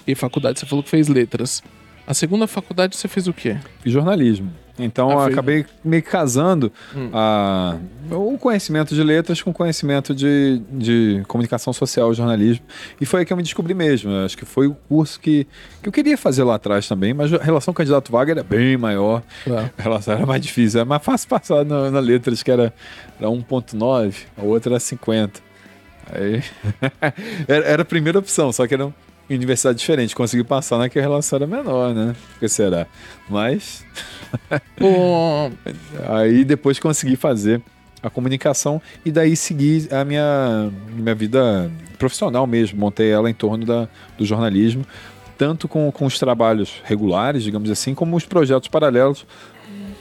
E faculdade, você falou que fez letras. A segunda faculdade você fez o quê? Fiz jornalismo. Então Ah, eu fez- acabei meio que casando Hum. a, o conhecimento de letras com o conhecimento de, de comunicação social, jornalismo. E foi aí que eu me descobri mesmo. Eu acho que foi o curso que, que eu queria fazer lá atrás também, mas a relação candidato-vaga era bem maior. A relação era mais difícil. Era mais fácil passar na, na letras, que era, era 1.9, a outra era 50. Aí, <laughs> era, era a primeira opção, só que era universidade diferente. Consegui passar naquela relação era menor, né? Por que será? Mas. <laughs> <laughs> Aí depois consegui fazer a comunicação e daí segui a minha, minha vida profissional mesmo. Montei ela em torno da, do jornalismo, tanto com, com os trabalhos regulares, digamos assim, como os projetos paralelos,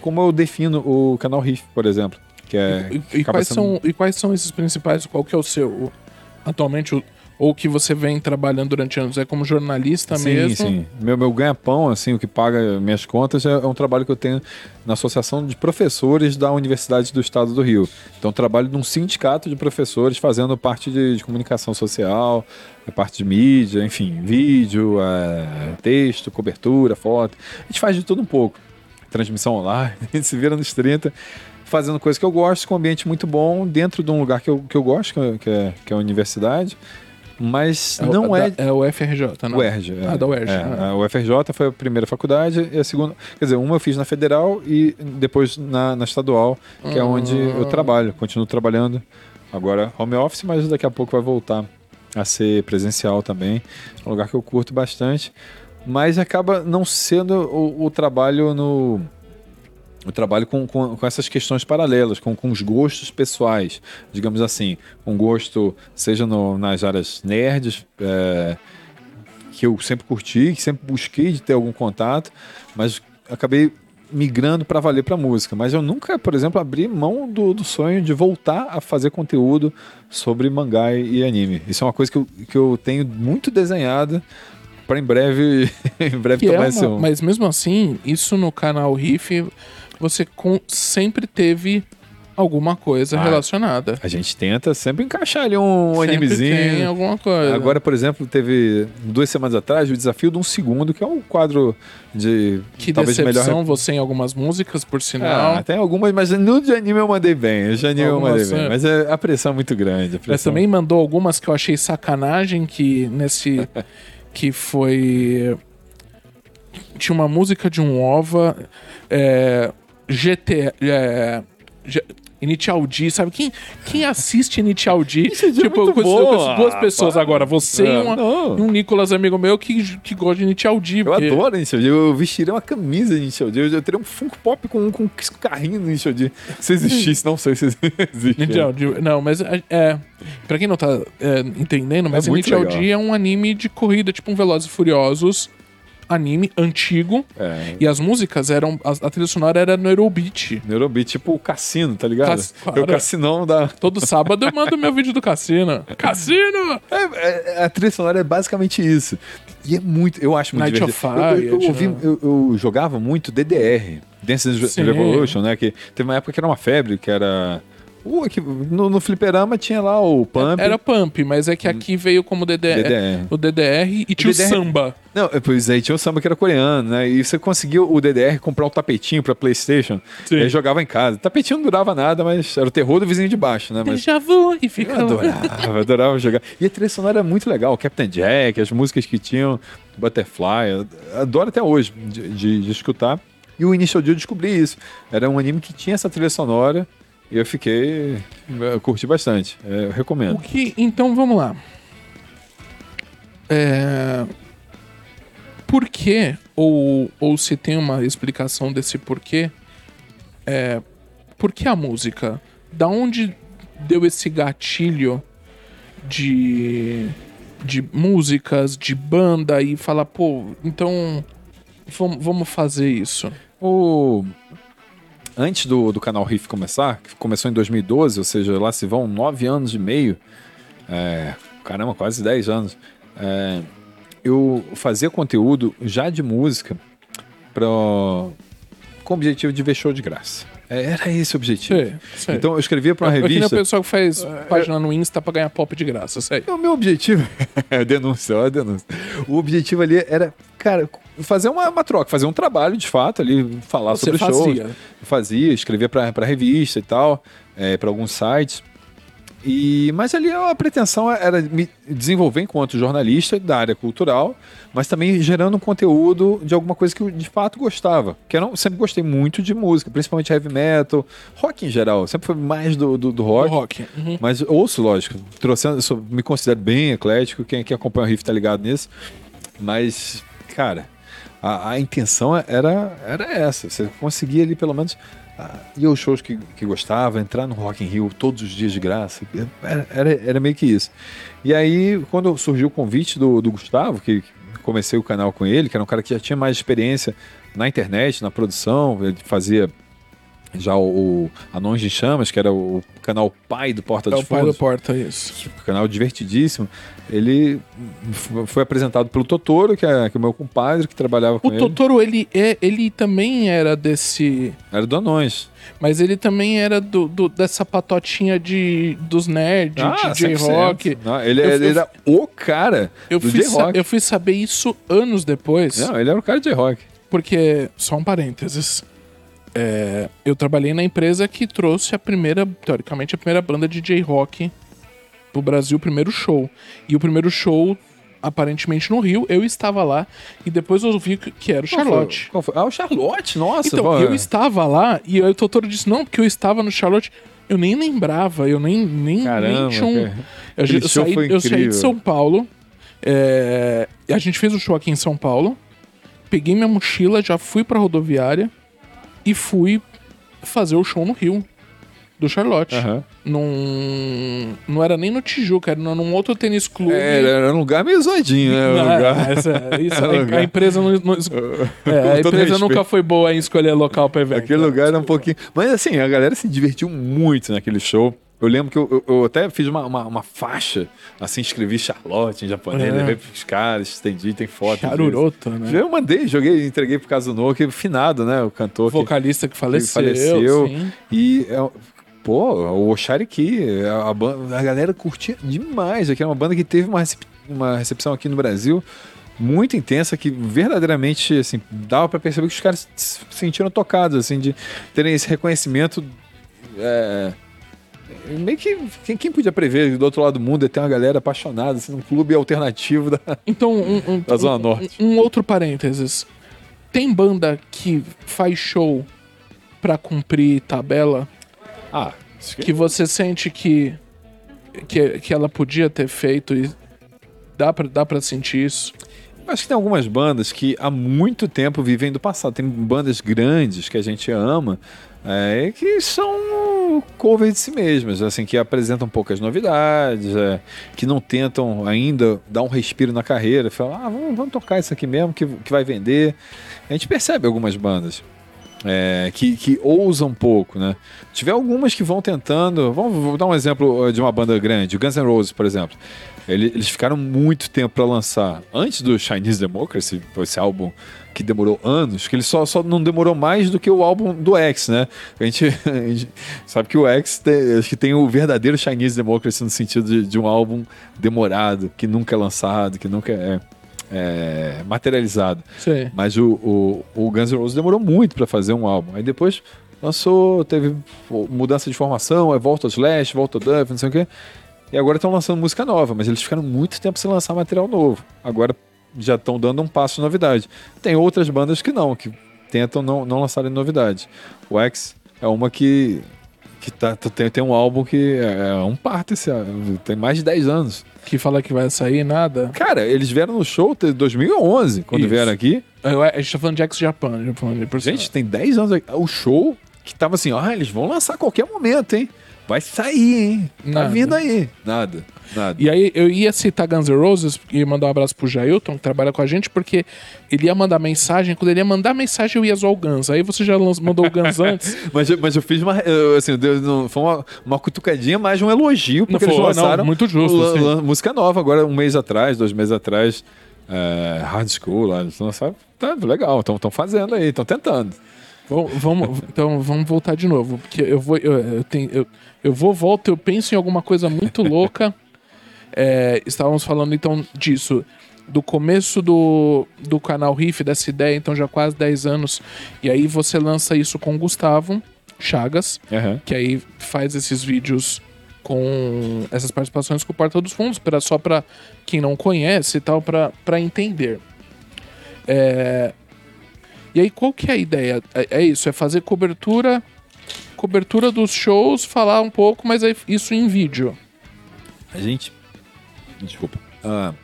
como eu defino o canal Riff, por exemplo. Que é, e, e quais sendo- são, e quais são esses principais? Qual que é o seu, atualmente, o- ou que você vem trabalhando durante anos? É como jornalista Sim, mesmo? sim. Meu, meu ganha-pão, assim, o que paga minhas contas, é, é um trabalho que eu tenho na Associação de Professores da Universidade do Estado do Rio. Então, trabalho num sindicato de professores fazendo parte de, de comunicação social, a parte de mídia, enfim, vídeo, é, texto, cobertura, foto. A gente faz de tudo um pouco. Transmissão online, <laughs> a gente se vira nos 30, fazendo coisas que eu gosto, com um ambiente muito bom, dentro de um lugar que eu, que eu gosto, que é, que é a universidade. Mas o- não é da- É o FRJ, não? o UERJ. é. Ah, da UERJ. É, ah. a UFRJ foi a primeira faculdade e a segunda. Quer dizer, uma eu fiz na federal e depois na, na estadual, que é onde Ah. eu trabalho. Continuo trabalhando agora home office, mas daqui a pouco vai voltar a ser presencial também. É um lugar que eu curto bastante. Mas acaba não sendo o, o trabalho no. O trabalho com, com, com essas questões paralelas, com, com os gostos pessoais, digamos assim. Um gosto, seja no- nas áreas nerds, é, que eu sempre curti, que sempre busquei de ter algum contato, mas acabei migrando para valer para música. Mas eu nunca, por exemplo, abri mão do, do sonho de voltar a fazer conteúdo sobre mangá e anime. Isso é uma coisa que eu, que eu tenho muito desenhada para em breve, <laughs> em breve Que é tomar uma- esse um. Mas mesmo assim, isso no canal Riff, você com- sempre teve alguma coisa Ah, relacionada. A gente tenta sempre encaixar ali um Sempre animezinho. tem alguma coisa. Agora, por exemplo, teve duas semanas atrás o desafio de um segundo, que é um quadro de que talvez decepção melhor você em algumas músicas, por sinal. Ah, tem algumas, mas no de anime eu mandei bem. O de anime eu mandei bem. é. Mas é, a pressão é muito grande. Mas também mandou algumas que eu achei sacanagem, que nesse. <laughs> que foi. Tinha uma música de um OVA. É, GT. É, G- Initial D, sabe? Quem, quem assiste Initial D? D <laughs> é tipo, eu muito conheço, eu conheço duas Ah, pessoas agora. Você e, Ah, uma- e um Nicolas, amigo meu, que, que gosta de Initial D. Eu porque- adoro Initial D. Eu vestiria uma camisa de Initial D. Eu, eu teria um Funko Pop com, com um carrinho do Initial D. Se existisse, não sei se existe. Initial D. Não, mas é. é pra quem não tá é, entendendo, mas É Initial legal. D é um anime de corrida, tipo um Velozes e Furiosos. Anime antigo. É. E as músicas eram. A, a trilha sonora era no Eurobeat. Neurobeat, tipo o cassino, tá ligado? Cass- É o Cara. cassinão da. Todo sábado eu mando meu vídeo do Cassino. <laughs> Cassino! É, é, a trilha sonora é basicamente isso. E é muito. Eu acho muito Night divertido. of Eu- eu, eu, Fire, ouvi- eu- eu jogava muito DDR, Dance Dance Sim. Revolution, né? Que teve uma época que era uma febre, que era. Uh, que no, no fliperama tinha lá o Pump. Era Pump, mas é que aqui veio como DDR. DDR. O DDR e tinha o DDR. samba. Não, é, pois aí tinha o samba que era coreano, né? E você conseguiu o DDR comprar um tapetinho pra Playstation. Sim. E aí jogava em casa. Tapetinho não durava nada, mas era o terror do vizinho de baixo, né? Mas Déjà vu e eu fica. adorava, adorava jogar. E a trilha sonora era muito legal. O Captain Jack, as músicas que tinham, Butterfly. eu Adoro até hoje de, de- de escutar. E o Initial D eu descobri isso. Era um anime que tinha essa trilha sonora. E eu fiquei. Eu curti bastante. É, eu O recomendo. que. Então vamos lá. É. Por que, ou, ou se tem uma explicação desse porquê, é. Por que a música? Da onde deu esse gatilho de. de músicas, de banda e falar, pô, então. Vamos, vamos fazer isso. O... Antes do, do canal Riff começar, que começou em 2012, ou seja, lá se vão nove anos e meio, é, caramba, quase 10 anos, é, eu fazia conteúdo já de música pra, com o objetivo de ver show de graça. É, era esse o objetivo. Sei, sei. Então eu escrevia para uma É que nem o revista. pessoal que faz página no Insta pra ganhar pop de graça, sei. O meu objetivo. <laughs> é denúncia, ó, denúncia. O objetivo ali era, cara, fazer uma, uma troca, fazer um trabalho de fato ali, falar Você sobre fazia. Eu fazia, escrevia pra revista e tal, é, para alguns sites. E, mas ali a pretensão era me desenvolver enquanto jornalista da área cultural, mas também gerando um conteúdo de alguma coisa que eu de fato gostava. Que eu não, sempre gostei muito de música, principalmente heavy metal, rock em geral. Sempre foi mais do, do, do rock. Rock. Uhum. Mas ouço, lógico. Sou- me considero bem eclético. Quem, quem acompanha o Riff tá ligado nisso. Mas, cara, a, a intenção era, era essa. Você conseguia ali pelo menos ir aos shows que, que gostava, entrar no Rock in Rio todos os dias de graça. Era, era, era meio que isso. E aí, quando surgiu o convite do, do Gustavo, que comecei o canal com ele, que era um cara que já tinha mais experiência na internet, na produção, ele fazia já o, o Anões de Chamas, que era o canal pai do Porta É dos o pai do Fundos Porta, isso. canal divertidíssimo. Ele foi apresentado pelo Totoro, que é, que é o meu compadre, que trabalhava com O ele. Totoro, ele, é, ele também era desse. Era do Anões. Mas ele também era do, do- dessa patotinha de, dos nerds, Ah, de 100%. J-Rock. Ele, Eu- ele eu- era o cara Eu, do J-Rock. eu fui saber isso anos depois. Não, ele era o cara de J-Rock. Porque, só um parênteses. É, eu trabalhei na empresa que trouxe a primeira, teoricamente, a primeira banda de J-Rock pro Brasil, o primeiro show. E o primeiro show, aparentemente, no Rio, eu estava lá e depois eu vi que era o Charlotte. Qual foi? Ah, o Charlotte, nossa. Então, pô. eu estava lá e o Totoro disse, não, porque eu estava no Charlotte. Eu nem lembrava, eu nem, nem, Caramba, nem tinha um... Eu, eu saí, foi eu saí de São Paulo. é, a gente fez o show aqui em São Paulo. Peguei minha mochila, já fui pra rodoviária e fui fazer o show no Rio. Do Charlotte. Aham. Num. Não era nem no Tijuca, era num outro tênis clube. É, Era, era um lugar meio zoadinho, né? Não, lugar... essa- isso, Era <laughs> a, lugar. a empresa não, não- <laughs> é, a empresa nunca foi boa em escolher local pra evento. Aquele lugar era um pouquinho. Mas assim, a galera se divertiu muito naquele show. Eu lembro que eu, eu- eu até fiz uma, uma, uma faixa, assim, escrevi Charlotte em japonês, É. levei pros caras, estendi, tem foto. disso. Charuroto, né? Eu mandei, joguei, entreguei pro Kazuno, que finado, né? O cantor que, Vocalista que que faleceu. faleceu. sim. E, é, pô, o Oshariki, a, banda- a galera curtia demais. Aqui é uma banda que teve uma, recep- uma recepção aqui no Brasil muito intensa, que verdadeiramente, assim, dava pra perceber que os caras se sentiram tocados, assim, de terem esse reconhecimento. é, meio que quem, quem podia prever do outro lado do mundo é ter uma galera apaixonada, assim, num clube alternativo da, Então, um, um- <laughs> da Zona um- Norte. um outro parênteses. Tem banda que faz show pra cumprir tabela Ah, que você sente que, que, que ela podia ter feito e dá pra, dá pra sentir isso? Acho que tem algumas bandas que há muito tempo vivem do passado. Tem bandas grandes que a gente ama é, que são cover de si mesmas, assim, que apresentam poucas novidades, é, que não tentam ainda dar um respiro na carreira, falar, ah, vamos, vamos tocar isso aqui mesmo, que, que vai vender. A gente percebe algumas bandas. É, que, que ousam um pouco, né? Tiver algumas que vão tentando. Vamos dar um exemplo uh, de uma banda grande, o Guns N' Roses, por exemplo. Ele- Eles ficaram muito tempo para lançar. Antes do Chinese Democracy, esse álbum que demorou anos, que ele só, só não demorou mais do que o álbum do X, né? A gente, <laughs> a gente sabe que o X tem, acho que tem o verdadeiro Chinese Democracy no sentido de, de um álbum demorado, que nunca é lançado, que nunca é, é materializado. Sei. Mas o, o, o Guns N' Roses demorou muito para fazer um álbum. Aí depois lançou, teve mudança de formação, aí volta ao Slash, volta ao Duff, não sei o quê. E agora estão lançando música nova, mas eles ficaram muito tempo sem lançar material novo. Agora já estão dando um passo de novidade. Tem outras bandas que não, que tentam não, não lançarem novidade. O X é uma que, que tá, tá- tem, tem um álbum que é, é um parto esse ano, tem mais de 10 anos. Que fala que vai sair nada. Cara, eles vieram no show em 2011, quando Isso. vieram aqui. Eu- A gente tá falando de ex-Japan. Japan, por Gente, tem 10 anos aqui. O show que tava assim, ah, eles vão lançar a qualquer momento, hein? Vai sair, hein? Tá Nada. vindo aí. Nada, nada. E aí eu ia citar Guns N' Roses e mandar um abraço pro Jailton, que trabalha com a gente, porque ele ia mandar mensagem, quando ele ia mandar mensagem eu ia zoar o Guns. Aí você já mandou o Guns antes. <laughs> Mas, eu- mas eu fiz uma. eu, Assim, deu- não- foi uma, uma cutucadinha, mais um elogio, porque Não eles foi, não, lançaram. muito justo, lan- música nova, agora um mês atrás, dois meses atrás. É, hard School lá, eles lançaram. Tá legal, estão fazendo aí, estão tentando. Vamos, vamos- então vamos voltar de novo, porque eu vou, eu, eu tenho, eu, eu vou, volto, eu penso em alguma coisa muito <laughs> louca. É, estávamos falando então disso, do começo do, do canal Riff, dessa ideia, então já quase 10 anos. E aí você lança isso com o Gustavo Chagas, Aham. que aí faz esses vídeos com essas participações com o Porta dos Fundos, pra, só para quem não conhece e tal, para entender. É... E aí, qual que é a ideia? É, é, isso, é fazer cobertura cobertura dos shows, falar um pouco, mas é isso em vídeo. A gente. Desculpa. Uh,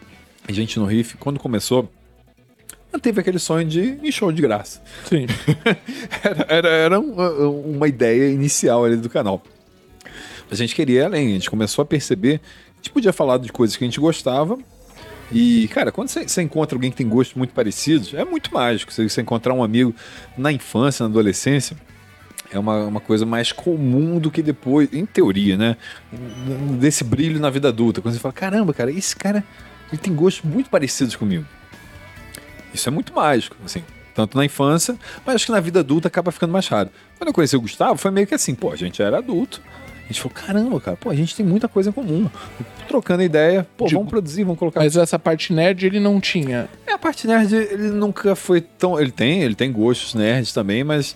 a gente no Riff, quando começou, teve aquele sonho de ir em show de graça. Sim. <laughs> era era, era uma, uma, ideia inicial ali do canal. A gente queria ir além, a gente começou a perceber. A gente podia falar de coisas que a gente gostava. E, cara, quando você encontra alguém que tem gostos muito parecidos, é muito mágico. Você encontrar um amigo na infância, na adolescência, é uma, uma coisa mais comum do que depois, em teoria, né? Desse brilho na vida adulta. Quando você fala, caramba, cara, esse cara ele tem gostos muito parecidos comigo. Isso é muito mágico, assim. Tanto na infância, mas acho que na vida adulta acaba ficando mais raro. Quando eu conheci o Gustavo, foi meio que assim, pô, a gente era adulto. A gente falou, caramba, cara, pô, a gente tem muita coisa em comum. Trocando ideia, pô, vamos produzir, vamos colocar. Mas essa parte nerd ele não tinha. É, a parte nerd ele nunca foi tão. Ele tem, ele tem gostos nerds também, mas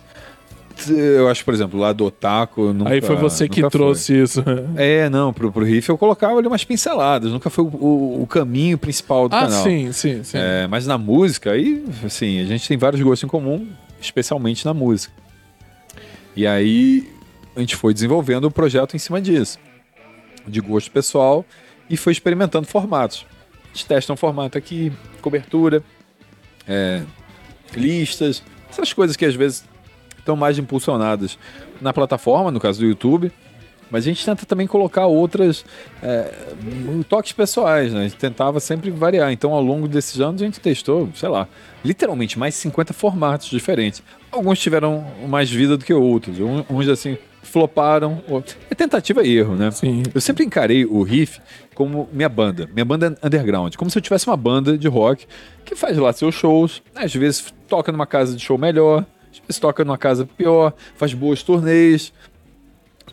eu acho, por exemplo, lá do Otaku. Nunca, Aí foi você que trouxe foi. isso. <laughs> É, não, pro, pro riff eu colocava ali umas pinceladas, nunca foi o, o, o caminho principal do ah, canal. Ah, sim, sim, sim. É, mas na música, aí, assim, a gente tem vários gostos em comum, especialmente na música. E aí a gente foi desenvolvendo o projeto em cima disso, de gosto pessoal, e foi experimentando formatos. A gente testa um formato aqui, cobertura, é, listas, essas coisas que às vezes estão mais impulsionadas na plataforma, no caso do YouTube. Mas a gente tenta também colocar outras é, toques pessoais, né? A gente tentava sempre variar. Então, ao longo desses anos, a gente testou, sei lá, literalmente mais 50 formatos diferentes. Alguns tiveram mais vida do que outros. Uns, assim, floparam. É tentativa e erro, né? Sim. Eu sempre encarei o Riff como minha banda, minha banda underground, como se eu tivesse uma banda de rock que faz lá seus shows, às vezes toca numa casa de show melhor, se toca numa casa pior, faz boas turnês,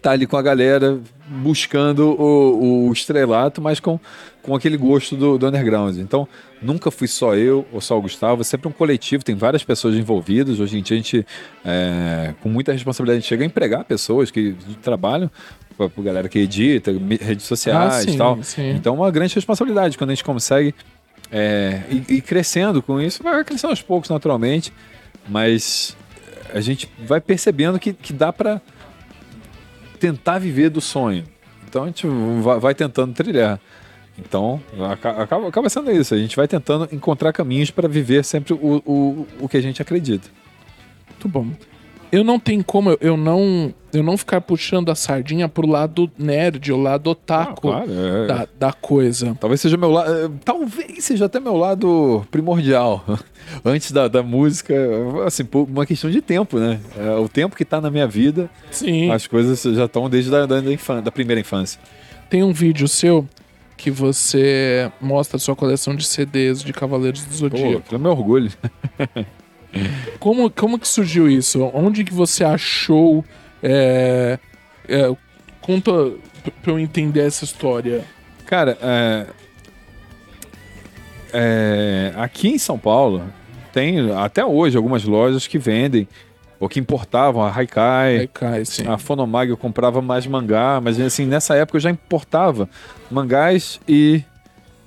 tá ali com a galera buscando o, o estrelato, mas com, com aquele gosto do, do, underground. Então, nunca fui só eu ou só o Gustavo, é sempre um coletivo, tem várias pessoas envolvidas. Hoje em dia, a gente, é, com muita responsabilidade, a gente chega a empregar pessoas que trabalham para a galera que edita, redes sociais e ah, tal. Sim. Então, uma grande responsabilidade quando a gente consegue é, ir, ir crescendo com isso, vai crescendo aos poucos, naturalmente, mas a gente vai percebendo que, que dá para tentar viver do sonho. Então a gente vai, tentando trilhar. Então, acaba, acaba sendo isso. A gente vai tentando encontrar caminhos para viver sempre o, o, o que a gente acredita. Muito bom eu não tenho como eu não eu não ficar puxando a sardinha pro lado nerd, o lado otaku ah, claro, é. da, da coisa. Talvez seja meu lado. Eh, talvez seja até meu lado primordial. <laughs> Antes da, da música, assim, por uma questão de tempo, né? É, o tempo que tá na minha vida, Sim. as coisas já estão desde da, da, infância, da primeira infância. Tem um vídeo seu que você mostra a sua coleção de CDs de Cavaleiros do Zodíaco. Pô, é meu orgulho. <laughs> Como, como que surgiu isso? Onde que você achou? É, é, conta pra eu entender essa história. Cara, é, é, aqui em São Paulo tem até hoje algumas lojas que vendem ou que importavam a Haikai, Haikai a Fonomag eu comprava mais mangá, mas assim nessa época eu já importava mangás e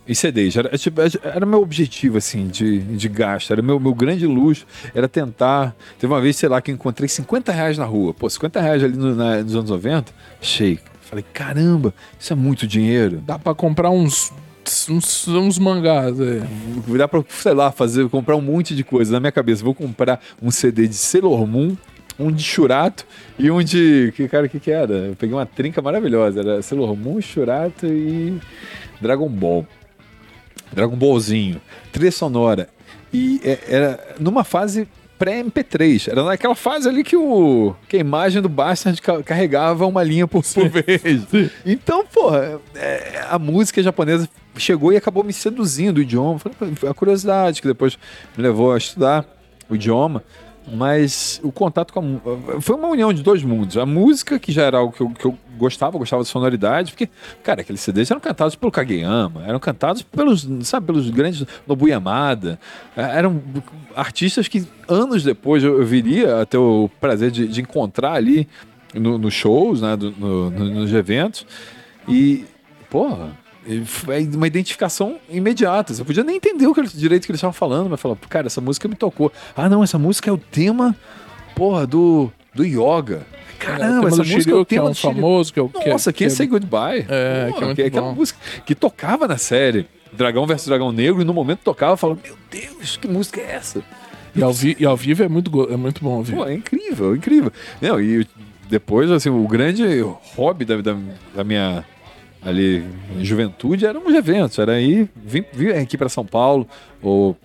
e CDs. Era, tipo, era meu objetivo, assim, de, de gasto. Era meu, meu grande luxo. Era tentar. Teve uma vez, sei lá, que encontrei 50 reais na rua. Pô, 50 reais ali no, na, nos anos 90, achei. Falei, caramba, isso é muito dinheiro. Dá pra comprar uns. Uns, uns mangás, é. Dá pra, sei lá, fazer, comprar um monte de coisa na minha cabeça. Vou comprar um CD de Sailor Moon, um de Churato e um de. Que cara, o que, que era? Eu peguei uma trinca maravilhosa. Era Sailor Moon, Churato e Dragon Ball. Dragon Ballzinho, trilha sonora. E é, era numa fase pré-MP3. Era naquela fase ali que, o, que a imagem do Bastard carregava uma linha por, por vez. Então, porra, é, a música japonesa chegou e acabou me seduzindo o idioma. Foi a curiosidade que depois me levou a estudar o idioma mas o contato com a foi uma união de dois mundos. A música, que já era algo que eu, que eu gostava, gostava de sonoridade, porque, cara, aqueles CDs eram cantados pelo Kageyama, eram cantados pelos, sabe, pelos grandes Nobu Yamada, é, eram artistas que anos depois eu, eu viria a ter o prazer de, de encontrar ali nos no shows, né, do, no, no, nos eventos. E, porra, uma identificação imediata. Você podia nem entender o que, direito que eles estavam falando, mas falava, cara, essa música me tocou. Ah, não, essa música é o tema, porra, do, do yoga. Caramba, essa música é o tema que é um famoso, que é o que Nossa, que é Say Goodbye. É, Pô, que é muito que é aquela música que tocava na série. Dragão versus Dragão Negro, e no momento tocava, eu falava, meu Deus, que música é essa? E ao, vi- e ao vivo é muito, é muito bom ouvir. Pô, é incrível, incrível. Não, e depois, assim, o grande hobby da, da, da minha ali juventude eram os eventos. Era ir, vir, aqui para São Paulo ou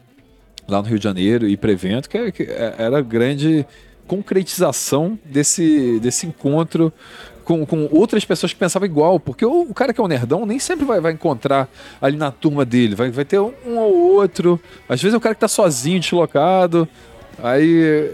lá no Rio de Janeiro ir para evento, que, é- que é- era grande concretização desse, desse encontro com, com outras pessoas que pensavam igual. Porque o, o cara que é um nerdão nem sempre vai, vai encontrar ali na turma dele. Vai, vai ter um, um ou outro. Às vezes é o cara que tá sozinho, deslocado. Aí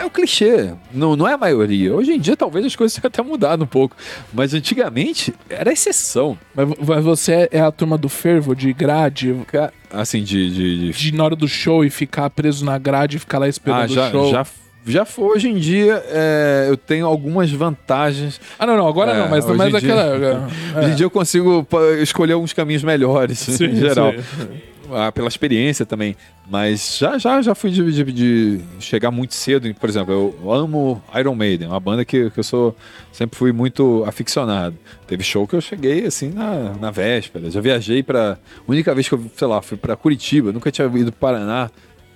é o clichê, não, não é a maioria. Hoje em dia talvez as coisas <laughs> tenham até mudado um pouco, mas antigamente era exceção. Mas, mas você é a turma do fervo, de grade, Ca- Assim, de. de, de- de na hora do show e ficar preso na grade e ficar lá esperando Ah, já, o show. já, já foi. Hoje em dia é, eu tenho algumas vantagens. Ah, não, não, agora É, não, mas, mas dia- aquela. é. <laughs> Hoje em dia eu consigo escolher alguns caminhos melhores, Sim, em geral. sim. Ah, pela experiência também. Mas já já já fui de, de- de chegar muito cedo. Por exemplo, eu amo Iron Maiden, uma banda que, que eu sou sempre fui muito aficionado. Teve show que eu cheguei assim na, na véspera. Já viajei para única vez que eu, sei lá, fui para Curitiba, nunca tinha ido para Paraná.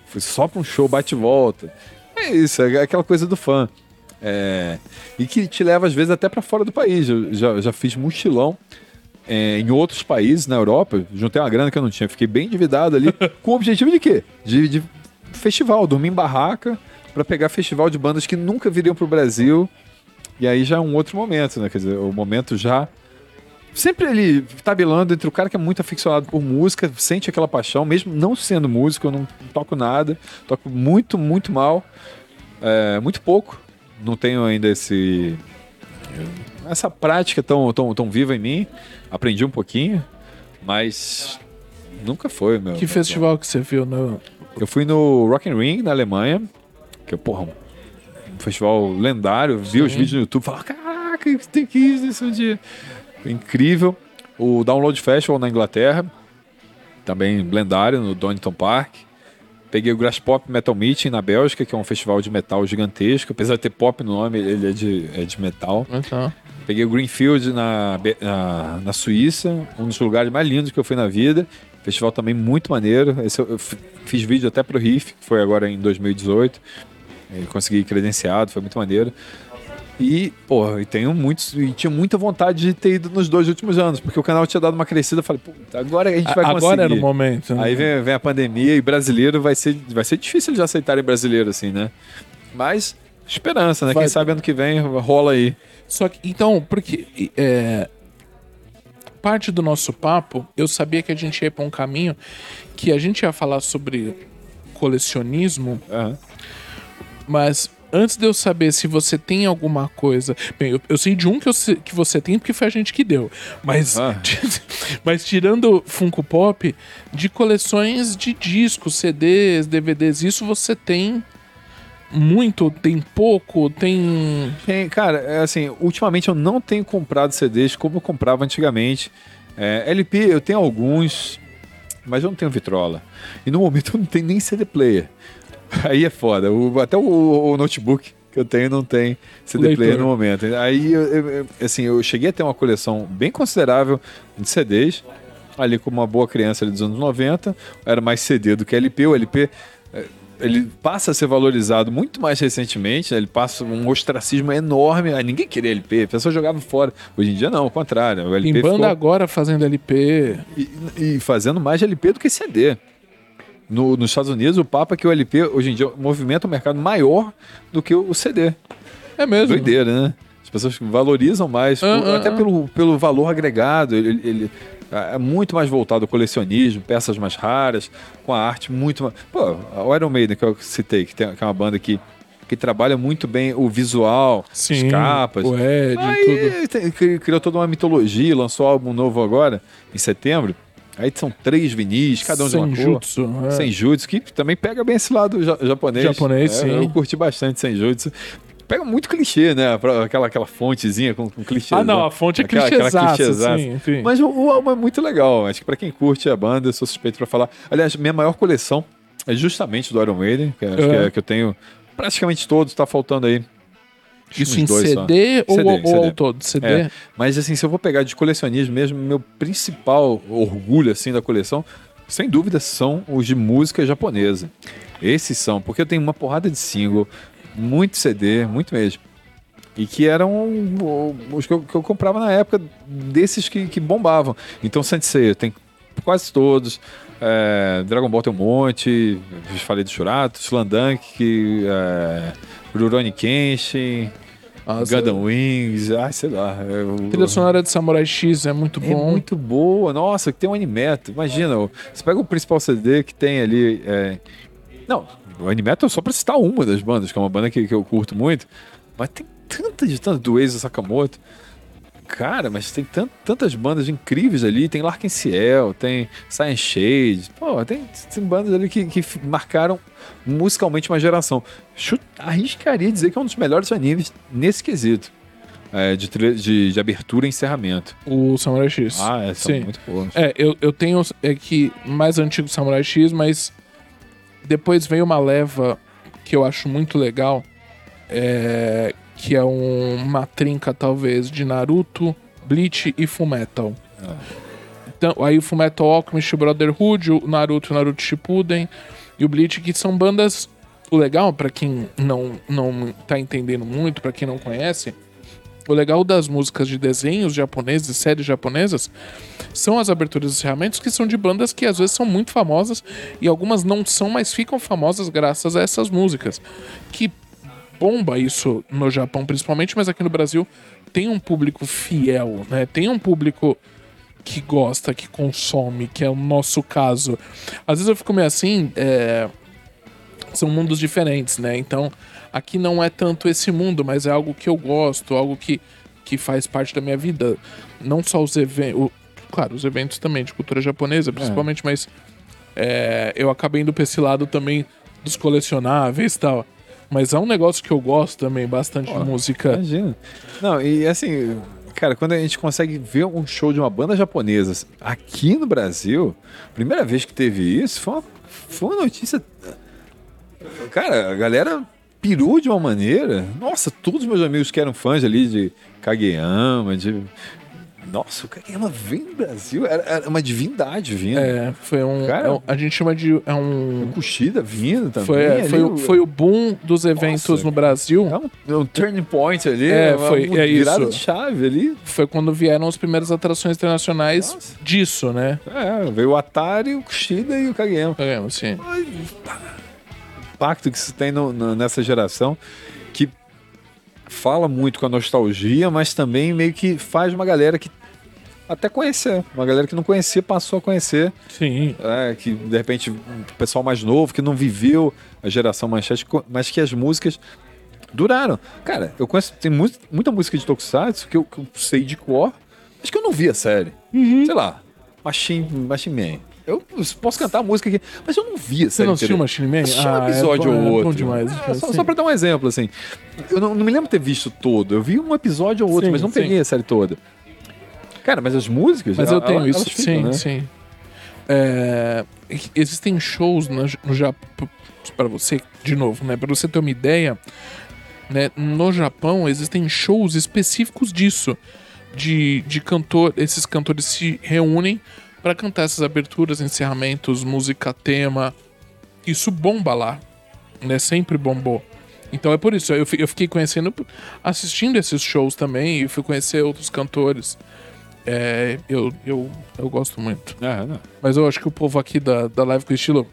Fui só para um show bate volta. É isso, é aquela coisa do fã. É, e que te leva às vezes até para fora do país. Eu já, já fiz mochilão é, em outros países na Europa, juntei uma grana que eu não tinha, fiquei bem endividado ali, <laughs> com o objetivo de quê? De, de festival, dormir em barraca para pegar festival de bandas que nunca viriam pro Brasil. E aí já é um outro momento, né? Quer dizer, o momento já sempre ele tabelando entre o cara que é muito aficionado por música, sente aquela paixão, mesmo não sendo músico, eu não toco nada, toco muito, muito mal, é, muito pouco, não tenho ainda esse essa prática tão, tão, tão viva em mim, aprendi um pouquinho, mas nunca foi meu. Que festival que você viu? No... Eu fui no Rock and Ring na Alemanha, que é porra, um festival lendário, vi os vídeos no YouTube, falava, caraca, tem que ir nesse dia. Incrível. O Download Festival na Inglaterra, também lendário, no Donington Park. Peguei o Grass Pop Metal Meeting na Bélgica, que é um festival de metal gigantesco. Apesar de ter pop no nome, ele é de, é de metal. Então. Peguei o Greenfield na, na, na Suíça, um dos lugares mais lindos que eu fui na vida. Festival também muito maneiro. Esse eu, eu fiz vídeo até pro Riff, que foi agora em 2018. E consegui credenciado, foi muito maneiro. E, porra, e tenho muitos. E tinha muita vontade de ter ido nos dois últimos anos, porque o canal tinha dado uma crescida. Eu falei, puta, agora a gente vai conseguir. Agora era o momento. né? Aí vem, vem a pandemia e brasileiro vai ser, vai ser difícil de aceitarem brasileiro assim, né? Mas esperança, né? Vai- Quem sabe ano que vem rola aí. Só que, então, porque é, parte do nosso papo, eu sabia que a gente ia pra um caminho que a gente ia falar sobre colecionismo, Aham. mas antes de eu saber se você tem alguma coisa. Bem, eu, eu sei de um que, eu que você tem porque foi a gente que deu. Mas, Ah. <laughs> mas tirando Funko Pop, de coleções de discos, CDs, DVDs, isso você tem muito, tem pouco, tem. Tem, cara, é assim, ultimamente eu não tenho comprado CDs como eu comprava antigamente. É, LP eu tenho alguns, mas eu não tenho vitrola. E no momento eu não tenho nem CD player. <laughs> Aí é foda. O- até o, o notebook que eu tenho não tem CD player no momento. Aí, eu, eu- assim, eu cheguei a ter uma coleção bem considerável de CDs. Ali como uma boa criança dos anos 90. Era mais CD do que LP. O LP ele passa a ser valorizado muito mais recentemente, né? ele passa um ostracismo enorme. Aí ninguém queria LP, a pessoa jogava fora. Hoje em dia não, ao contrário. O LP Tem banda ficou- agora fazendo LP. e, e fazendo mais LP do que CD. No- nos Estados Unidos, o papo é que o LP hoje em dia movimenta um mercado maior do que o CD. É mesmo. Doideira, né? As pessoas valorizam mais, Ah, por- ah, até ah. Pelo, pelo valor agregado. Ele, ele é muito mais voltado ao colecionismo, peças mais raras, com a arte muito mais. Pô, o Iron Maiden, que eu citei, que, tem, que é uma banda que, que trabalha muito bem o visual, Sim, as capas. o Ed, tudo. Aí cri- criou toda uma mitologia, lançou um álbum novo agora, em setembro. Aí são três vinis, cada um de uma cor. Senjutsu. é. Senjutsu, que também pega bem esse lado ja- japonês. Japonês, É, sim. Eu curti bastante Senjutsu. Pega muito clichê, né? Aquela, aquela fontezinha com, com clichê. Ah, não, a fonte é Aquela- aquela clichêzaça, enfim. Mas o, o álbum é muito legal. Acho que pra quem curte a banda, eu sou suspeito pra falar. Aliás, minha maior coleção é justamente do Iron Maiden, que, acho que, É. é- que eu tenho praticamente todos, tá faltando aí. Isso em dois só. CD ou, CD, ou CD. ao todo? CD? É, mas assim, se eu vou pegar de colecionismo mesmo, meu principal orgulho assim da coleção, sem dúvida, são os de música japonesa. Esses são, porque eu tenho uma porrada de single, muito CD, muito mesmo. E que eram os que eu, que eu comprava na época desses que, que bombavam. Então, Sensei, tenho quase todos. É, Dragon Ball tem um monte. Falei do Shurato, Slandunk, é, Rurouni Kenshin, Nossa, Gundam Wings, ai, sei lá. eu- A trilha sonora de Samurai X é muito é bom. muito boa. Nossa, que tem um Animeto. Imagina, você pega o principal CD que tem ali. é, Não, o Animeto é só pra citar uma das bandas, que é uma banda que, que eu curto muito. Mas tem tanta de tanto do Eizo Sakamoto. Cara, mas tem tan- tantas bandas incríveis ali. Tem Larkin Ciel, tem Science Shade. Pô, tem, tem bandas ali que, que marcaram musicalmente uma geração. Chut- arriscaria dizer que é um dos melhores animes nesse quesito. é, de, de, de abertura e encerramento. O Samurai X. Ah, é, Sim. muito boas. É, eu, eu tenho é que mais antigo Samurai X, mas depois veio uma leva que eu acho muito legal, é, que é um- uma trinca talvez de Naruto, Bleach e Fullmetal. Ah. Então, aí o Fullmetal Alchemist, Brotherhood, o Naruto, o Naruto Shippuden e o Bleach, que são bandas o legal pra quem não não tá entendendo muito, pra quem não conhece, o legal das músicas de desenhos japoneses e séries japonesas são as aberturas e encerramentos que são de bandas que às vezes são muito famosas e algumas não são, mas ficam famosas graças a essas músicas. Que bomba isso no Japão principalmente, mas aqui no Brasil tem um público fiel, né? Tem um público que gosta, que consome, que é o nosso caso. Às vezes eu fico meio assim, é, são mundos diferentes, né? Então, aqui não é tanto esse mundo, mas é algo que eu gosto, algo que, que faz parte da minha vida. Não só os eventos. Claro, os eventos também de cultura japonesa, principalmente, mas é, eu acabei indo pra esse lado também dos colecionáveis e tal. Mas é um negócio que eu gosto também bastante de música. Imagina. Não, e assim, cara, quando a gente consegue ver um show de uma banda japonesa aqui no Brasil, primeira vez que teve isso, foi uma, foi uma notícia. Cara, a galera pirou de uma maneira. Nossa, todos os meus amigos que eram fãs ali de Kageyama, de. Nossa, o Kageyama veio no Brasil, era, era uma divindade vindo. É, foi um, Cara- é um- A gente chama de. É um. O Kushida vindo também. Foi, é, ali, foi, o- foi o boom dos eventos Nossa. no Brasil. É um, é um turning point ali, É, uma foi- é virada isso. de chave ali. Foi quando vieram as primeiras atrações internacionais Nossa. disso, né? É, veio o Atari, o Kushida e o Kageyama. É, assim. O impacto que isso tem no- no- nessa geração, que fala muito com a nostalgia, mas também meio que faz uma galera que até conhecer. Uma galera que não conhecia passou a conhecer. Sim. é, que de repente o pessoal mais novo, que não viveu a geração manchete, mas que as músicas duraram. Cara, eu conheço, tem mu- muita música de Tokusatsu que eu, que eu sei de cor, mas que eu não vi a série. Uhum. Sei lá, Machine, Machine Man. Eu posso cantar a música aqui, mas eu não vi a Você não assistiu. Machine Man? Assisti um Ah, é episódio bom, ou é bom outro. demais, É, só, sim. só pra dar um exemplo, assim. Eu não, não me lembro de ter visto todo. Eu vi um episódio ou outro, Sim, mas não sim. peguei a série toda. Cara, mas as músicas. Mas eu ela- tenho elas isso, ficam, sim, né? sim. É, existem shows no, no Japão, para você, de novo, né? Para você ter uma ideia, né? No Japão existem shows específicos disso, de, de cantor, esses cantores se reúnem para cantar essas aberturas, encerramentos, música tema. Isso bomba lá, né? Sempre bombou. Então é por isso, eu fi- eu fiquei conhecendo, assistindo esses shows também, e fui conhecer outros cantores. É, eu, eu, eu gosto muito. É, não. Mas eu acho que o povo aqui da, da Live com Estilo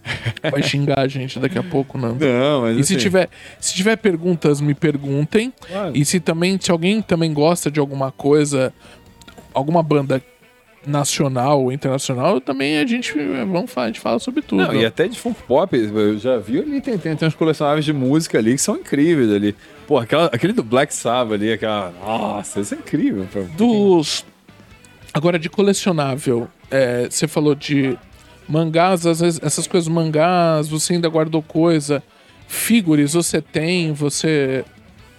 <laughs> vai xingar a gente daqui a pouco, não. Não, mas E se assim, tiver, se tiver perguntas, me perguntem. claro. E se também, se alguém também gosta de alguma coisa, alguma banda nacional ou internacional, também a gente, é, vamos falar, a gente fala sobre tudo. Não, e até de funk pop, eu já vi ali, tem, tem, tem uns colecionáveis de música ali que são incríveis ali. Pô, aquela, aquele do Black Sabbath ali, aquela. Nossa, isso é incrível. Dos. Agora, de colecionável, é, você falou de mangás, às vezes, essas coisas mangás, você ainda guardou coisa. Figures, você tem, você.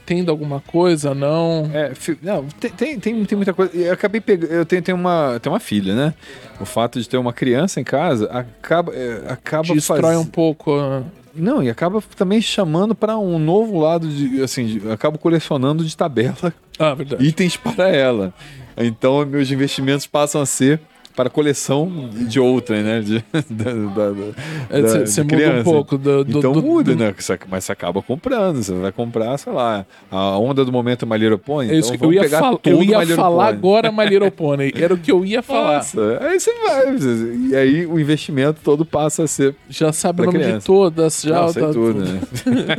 Pretendo alguma coisa, não? É, não, tem, tem, tem, muita coisa. Eu acabei pegando. Eu tenho, tenho, uma, tenho uma filha, né? O fato de ter uma criança em casa acaba. é, acaba Destrói faz- um pouco. ah, Não, e acaba também chamando para um novo lado de. Assim, de, acabo colecionando de tabela Ah, verdade. itens para ela. Então, meus investimentos passam a ser para coleção de outra, né? De, <laughs> da, da- da- É, Você de você muda um criança. pouco do. do- Então do- muda, do- né? Mas você acaba comprando. Você vai comprar, sei lá, a onda do momento é My Little Pony. É então eu ia, fal- eu ia falar Pony. agora My Little <laughs> Pony. Era o que eu ia falar. Nossa, aí você vai. E aí o investimento todo passa a ser. Já sabe o nome de criança. todas. Já Já sei tá- tudo, né?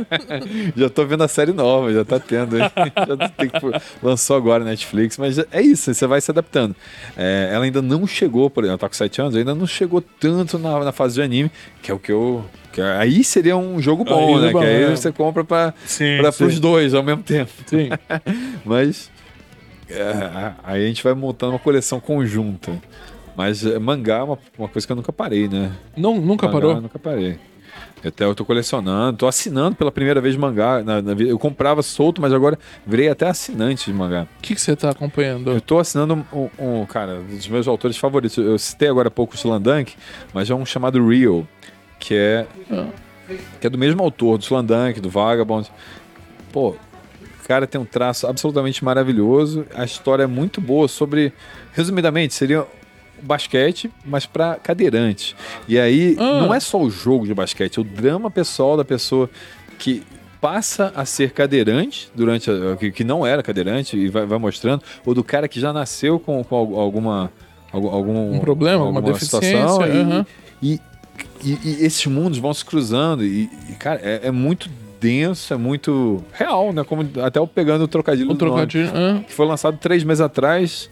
<laughs> já tô vendo a série nova, já tá tendo. já tem que, lançou agora na Netflix, mas é isso, você vai se adaptando. É, ela ainda não chegou, por exemplo, tá com 7 anos, ainda não chegou tanto na, na fase de anime, que é o que eu. que é- aí seria um jogo bom, Aí é né? bom, que aí é. você compra sim. pros dois ao mesmo tempo. Sim. <laughs> Mas é, aí a gente vai montando uma coleção conjunta. Mas é, mangá é uma, uma coisa que eu nunca parei, né? Não, nunca Mangá parou? Nunca parei. Eu Até eu tô colecionando, tô assinando pela primeira vez mangá. Na, na eu comprava solto, mas agora virei até assinante de mangá. O que, que você tá acompanhando? Eu tô assinando um, um- cara, um dos meus autores favoritos. Eu citei agora há pouco o Slandunk, mas é um chamado Real, que é, Ah. que é do mesmo autor, do Slandunk, do Vagabond. Pô, o cara tem um traço absolutamente maravilhoso. A história é muito boa sobre. Resumidamente, seria basquete, mas para cadeirante. E aí, Ah. não é só o jogo de basquete, é o drama pessoal da pessoa que passa a ser cadeirante durante a, que, que não era cadeirante e vai, vai mostrando, ou do cara que já nasceu com, com al- alguma algum, Um problema, alguma deficiência, e- aham. e, e, e esses mundos vão se cruzando e, e, cara, é, é muito denso, é muito real, né? Como até eu pegando o trocadilho do nome, trocadilho. ah. que foi lançado três meses atrás,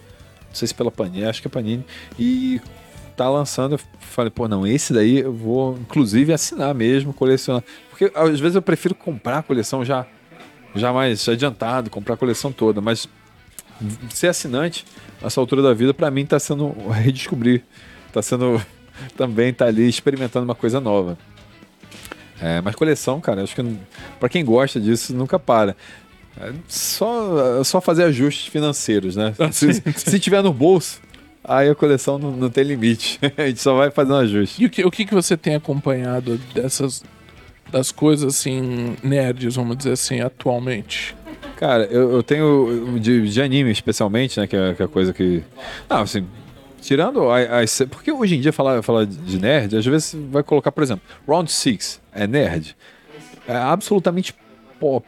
sei se pela Panini, acho que é Panini, e tá lançando, eu falei, pô, não, esse daí eu vou inclusive assinar mesmo, colecionar, porque às vezes eu prefiro comprar a coleção já, já mais adiantado, comprar a coleção toda, mas ser assinante, nessa altura da vida, pra mim tá sendo <laughs> redescobrir, tá sendo <laughs> também tá ali experimentando uma coisa nova. É, mas coleção, cara, acho que pra quem gosta disso, nunca para. É só, só fazer ajustes financeiros, né? Se, se tiver no bolso, aí a coleção não, não tem limite. <laughs> A gente só vai fazendo ajuste. E o que, o que, que você tem acompanhado dessas. das coisas assim, nerds, vamos dizer assim, atualmente? Cara, eu, eu tenho de, de anime especialmente, né? Que é, que é a coisa que. Não, assim. Tirando as. Porque hoje em dia falar, falar de nerd, às vezes você vai colocar, por exemplo, Round Six é nerd? É absolutamente pop.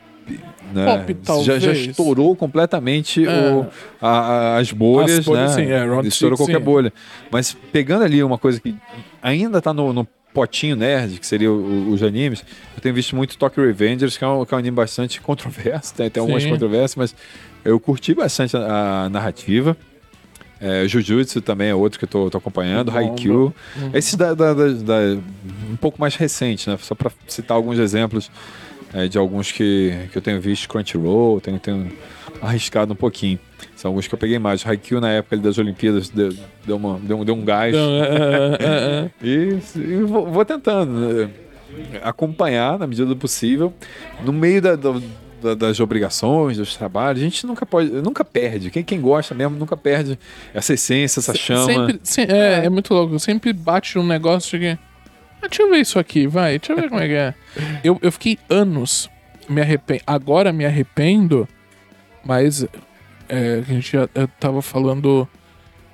Né? Pop, Já, já talvez. estourou completamente É. o- a- a- as bolhas, As bolhas, né? sim, é, Round estourou Six, qualquer sim. bolha. Mas pegando ali uma coisa que ainda tá no, no potinho nerd, que seria o- os animes, eu tenho visto muito Tokyo Revengers, que é um, que é um anime bastante <laughs> controverso, tem, tem algumas controvérsias, mas eu curti bastante a, a narrativa. É, Jujutsu também é outro que eu tô, tô acompanhando, Haikyuu. Esses da, da- da- da- um pouco mais recentes, né? Só para citar alguns exemplos é, de alguns que, que eu tenho visto, Crunchyroll, tenho, tenho arriscado um pouquinho. São alguns que eu peguei mais. Haikyuu, na época ali das Olimpíadas, deu, deu, uma, deu, um- deu um gás. É, é, é. <laughs> E, e vou, vou tentando né, acompanhar na medida do possível. No meio da- da- das obrigações, dos trabalhos, a gente nunca pode, nunca perde. Quem, quem gosta mesmo nunca perde essa essência, essa chama. Sempre, se- é, é muito louco. Sempre bate um negócio de. Ah, deixa eu ver isso aqui, vai. Deixa eu ver como é que é. Eu, eu fiquei anos me arrependo. Agora me arrependo, mas é, a gente já eu tava falando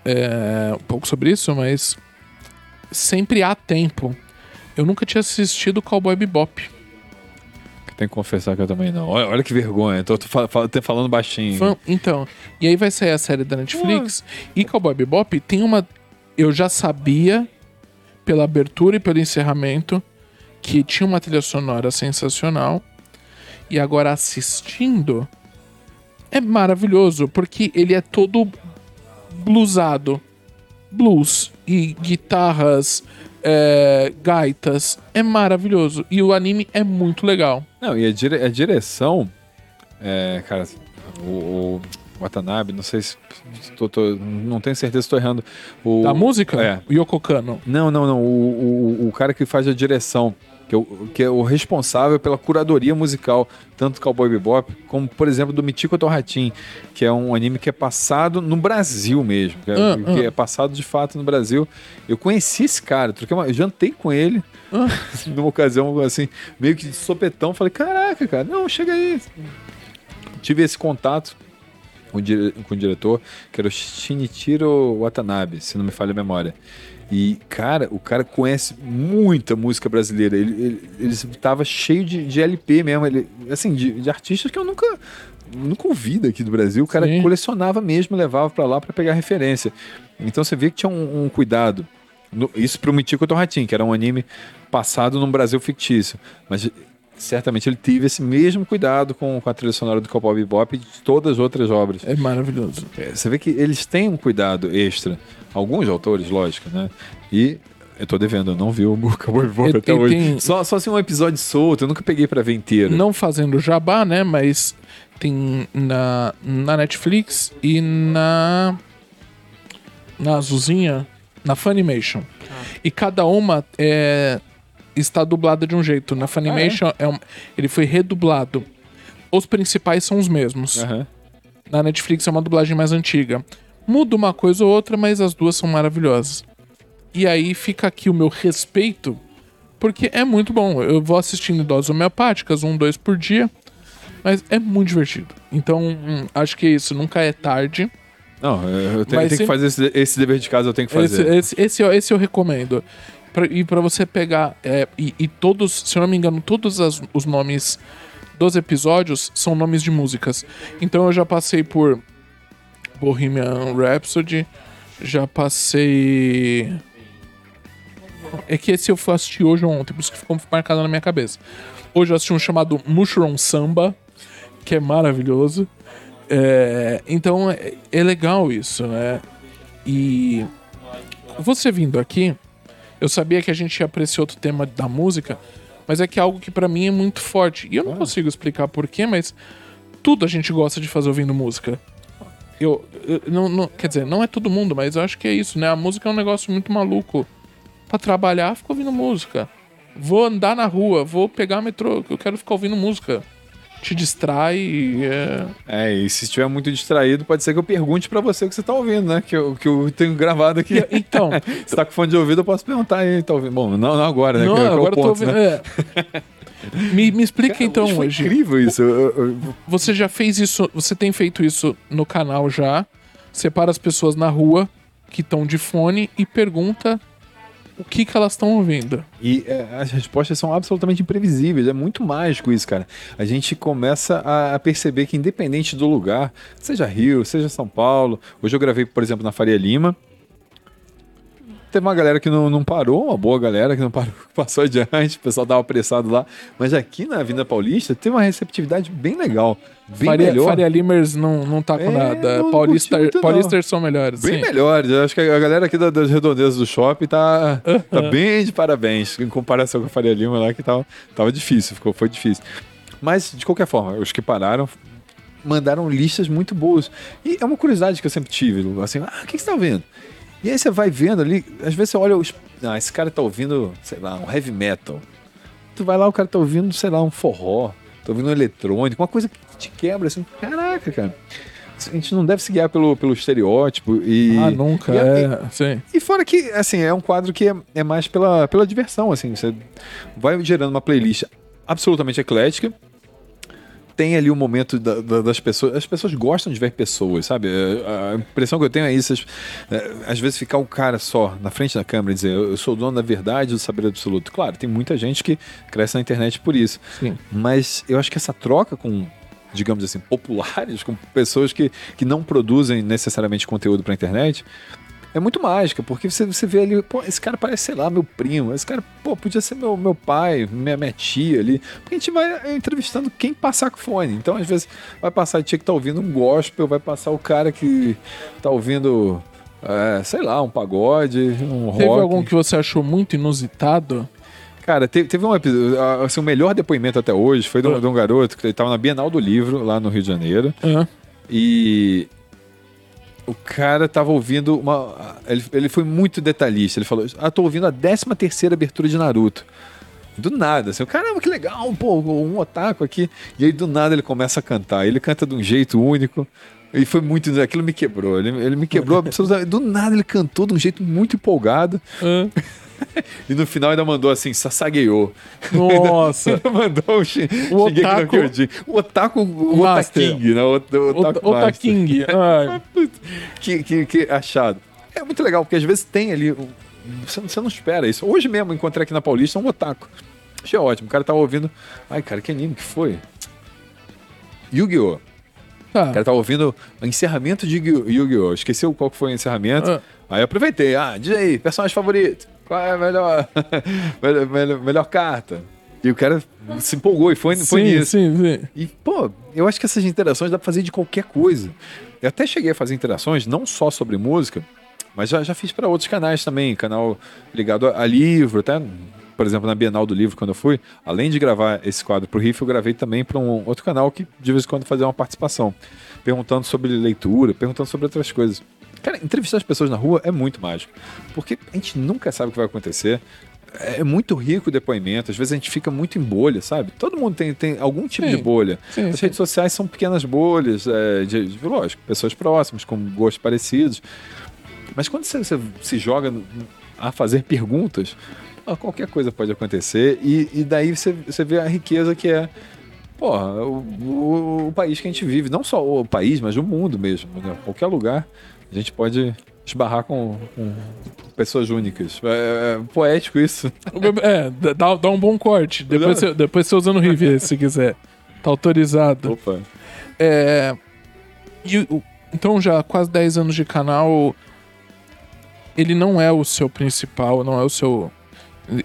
é, um pouco sobre isso, mas sempre há tempo. Eu nunca tinha assistido Cowboy Bebop. Tem que confessar que eu também não. Olha, olha que vergonha. Tô, tô fa- fa- tô falando baixinho. Fã- então, e aí vai sair a série da Netflix e Cowboy Bebop tem uma. Eu já sabia pela abertura e pelo encerramento que tinha uma trilha sonora sensacional e agora assistindo é maravilhoso porque ele é todo bluesado, blues e guitarras, é, gaitas, é maravilhoso e o anime é muito legal. Não, e a, dire- a direção. É, cara, o, o Watanabe, não sei se. tô- tô- não tenho certeza se estou errando. O, Da música, É. o Yoko Kano. Não, não, não. O, o, o cara que faz a direção que é, o, que é o responsável pela curadoria musical, tanto do Cowboy Bebop, como, por exemplo, do Michiko Torratin, que é um anime que é passado no Brasil mesmo, que é, Ah, que ah. é passado de fato no Brasil. Eu conheci esse cara, troquei uma, eu jantei com ele Ah. <laughs> numa ocasião assim, meio que de sopetão, falei, caraca, cara, não, chega aí. Tive esse contato com o, dire- com o diretor, que era o Shinichiro Watanabe, se não me falha a memória. E, cara, o cara conhece muita música brasileira. Ele, ele, ele tava cheio de, de LP mesmo, ele, assim, de, de artistas que eu nunca, nunca ouvi daqui do Brasil. O cara Sim. colecionava mesmo, levava pra lá pra pegar referência. Então você vê que tinha um, um cuidado. No- isso pro Michiko Torratin, que era um anime passado num Brasil fictício. Mas certamente ele teve esse mesmo cuidado com, com a trilha sonora do Cowboy Bebop e de todas as outras obras. É maravilhoso. É, Você vê que eles têm um cuidado extra. Alguns autores, lógico, né? E eu tô devendo, eu não vi o <laughs> Cowboy Bebop E- até e hoje. tem- Só, só assim um episódio solto, eu nunca peguei pra ver inteiro. Não fazendo jabá, né? Mas tem na, na Netflix e na. Na Azulzinha, na Funimation. E cada uma é, está dublada de um jeito. Na Funimation é um- ele foi redublado. Os principais são os mesmos. Aham. Na Netflix é uma dublagem mais antiga. Muda uma coisa ou outra, mas as duas são maravilhosas. E aí fica aqui o meu respeito, porque é muito bom. Eu vou assistindo doses homeopáticas, um, dois por dia, mas é muito divertido. Então, hum, acho que é isso. Nunca é tarde. Não, eu tenho, eu tenho que fazer esse, esse dever de casa, eu tenho que Esse, fazer. esse, esse, eu- esse eu recomendo. Pra- e pra você pegar. é, e, e todos, se eu não me engano, todos as- os nomes dos episódios são nomes de músicas. Então eu já passei por Bohemian Rhapsody, já passei. É que esse eu fui assistir hoje ou ontem, por isso que ficou marcado na minha cabeça. Hoje eu assisti um chamado Mushroom Samba, que é maravilhoso. É, então é, é legal isso, né? E você vindo aqui, eu sabia que a gente ia pra esse outro tema da música, mas é que é algo que pra mim é muito forte. E eu não consigo explicar porquê, mas tudo a gente gosta de fazer ouvindo música. Eu, eu- não, não- quer dizer, não é todo mundo, mas eu acho que é isso, né? A música é um negócio muito maluco. Pra trabalhar, fico ouvindo música. Vou andar na rua, vou pegar metrô, eu quero ficar ouvindo música. Te distrai, é... É, e se estiver muito distraído, pode ser que eu pergunte pra você o que você tá ouvindo, né? Que eu, que eu tenho gravado aqui. Então, <laughs> Se tá com fone de ouvido, eu posso perguntar aí, tá ouvindo? Bom, não, não agora, né? não, que, é- é o agora eu tô ponto, ouvindo. né? é. Me, me explica Cara, então hoje incrível isso. Você já fez isso, você tem feito isso no canal já. Separa as pessoas na rua que estão de fone e pergunta o que, que elas estão ouvindo. E é, as respostas são absolutamente imprevisíveis. É muito mágico isso, cara. A gente começa a, a perceber que, independente do lugar, seja Rio, seja São Paulo. Hoje eu gravei, por exemplo, na Faria Lima. Teve uma galera que não, não parou, uma boa galera que não parou, que <laughs> passou adiante, o pessoal tava apressado lá. Mas aqui na Avenida Paulista teve uma receptividade bem legal. Bem Faria, melhor. Faria Limers não, não tá com É, nada. não- Paulista, não. Paulisters são melhores. Bem sim. melhor. Eu acho que a galera aqui da- das redondezas do shopping tá, <laughs> tá bem de parabéns em comparação com a Faria Lima lá, que tava, tava difícil, ficou, foi difícil. Mas, de qualquer forma, os que pararam mandaram listas muito boas. E é uma curiosidade que eu sempre tive, assim, ah, o que que você tá ouvindo? E aí você vai vendo ali, às vezes você olha, os, ah, esse cara tá ouvindo, sei lá, um heavy metal. Tu vai lá, o cara tá ouvindo, sei lá, um forró, tá ouvindo um eletrônico, uma coisa que te quebra, assim, caraca, cara. A gente não deve se guiar pelo, pelo estereótipo e... Ah, nunca. e- é, sim. e fora que, assim, é um quadro que é, é mais pela, pela diversão, assim. Você vai gerando uma playlist absolutamente eclética. Tem ali o momento da- da- das pessoas. As pessoas gostam de ver pessoas, sabe? É, A impressão que eu tenho é isso. é, Às vezes ficar o cara só na frente da câmera e dizer eu sou o dono da verdade do saber absoluto. Claro, tem muita gente que cresce na internet por isso. Sim. Mas eu acho que essa troca com, digamos assim, populares, com pessoas que, que não produzem necessariamente conteúdo para internet, é muito mágica, porque você, você vê ali, pô, esse cara parece, sei lá, meu primo, esse cara, pô, podia ser meu, meu pai, minha, minha tia ali, porque a gente vai entrevistando quem passar com fone. Então, às vezes, vai passar a tia que tá ouvindo um gospel, vai passar o cara que tá ouvindo, é, sei lá, um pagode, um rock. Teve algum que você achou muito inusitado? Cara, teve, teve um episódio. Assim, o melhor depoimento até hoje foi de um, Ah. de um garoto que estava na Bienal do Livro, lá no Rio de Janeiro. Hã? E o cara tava ouvindo uma. Ele, ele foi muito detalhista. Ele falou: Ah, tô ouvindo a 13 terceira abertura de Naruto. Do nada, assim, caramba, que legal, pô, um otaku aqui. E aí do nada ele começa a cantar. Ele canta de um jeito único. E foi muito. Aquilo me quebrou. Ele, ele me quebrou <laughs> absolutamente. Do nada ele cantou de um jeito muito empolgado. Ah, <laughs> <laughs> E no final ainda mandou assim, sassagueou. Nossa. Ainda <laughs> mandou o, Shi- O otaku-. O Otaku, o. Otaking, né? O, o, Otaku O, Master. King. <laughs> Ai. que, que, que achado. É muito legal, porque às vezes tem ali. um- Você, você não espera isso. Hoje mesmo encontrei aqui na Paulista um otaku. Achei ótimo. O cara tava ouvindo. Ai, cara, que anime que foi? Yu-Gi-Oh! Tá. O cara tava ouvindo o encerramento de Yu- Yu-Gi-Oh! Esqueceu qual que foi o encerramento. Ah. Aí eu aproveitei. Ah, diz aí, personagem favorito. Qual é a <laughs> melhor, melhor, melhor, carta? E o cara se empolgou e foi, foi sim, nisso. sim, sim. E, pô, eu acho que essas interações dá pra fazer de qualquer coisa. Eu até cheguei a fazer interações não só sobre música, mas já, já fiz para outros canais também, canal ligado a, a livro, até, por exemplo, na Bienal do Livro, quando eu fui, além de gravar esse quadro pro Riff, eu gravei também para um outro canal que de vez em quando fazia uma participação, perguntando sobre leitura, perguntando sobre outras coisas. Cara, entrevistar as pessoas na rua é muito mágico, porque a gente nunca sabe o que vai acontecer. É muito rico o depoimento, às vezes a gente fica muito em bolha, sabe? Todo mundo tem, tem algum tipo Sim. de bolha. Sim, As sim. redes sociais são pequenas bolhas, é, de, de- lógico, pessoas próximas, com gostos parecidos. Mas quando você, você se joga a fazer <laughs> perguntas, ah, qualquer coisa pode acontecer. E, e daí você, você vê a riqueza que é porra, o, o- o país que a gente vive. Não só o país, mas o mundo mesmo. Né? Qualquer lugar a gente pode esbarrar com, com pessoas únicas. É, é poético isso. É, dá, dá um bom corte. Depois, você, depois você usa no Rivier, se quiser. Tá autorizado. Opa. É, e então, já quase 10 anos de canal, ele não é o seu principal, não é o seu.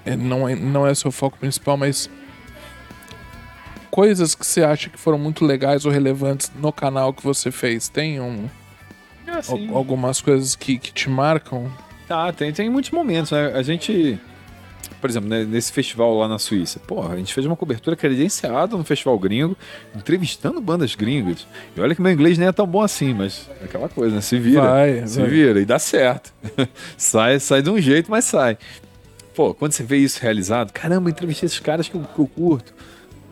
é, Não é, não é o seu foco principal, mas. Coisas que você acha que foram muito legais ou relevantes no canal que você fez. Tem um, al- algumas coisas que, que te marcam? Tá, tem, tem muitos momentos, né? A gente, por exemplo, né, nesse festival lá na Suíça, porra, a gente fez uma cobertura credenciada no festival gringo, entrevistando bandas gringas. E olha que meu inglês nem é tão bom assim, mas é aquela coisa, né? Se vira. Vai, se vai. vira e dá certo. <laughs> sai, sai de um jeito, mas sai. Pô, quando você vê isso realizado, caramba, entrevistei esses caras que eu, que eu curto.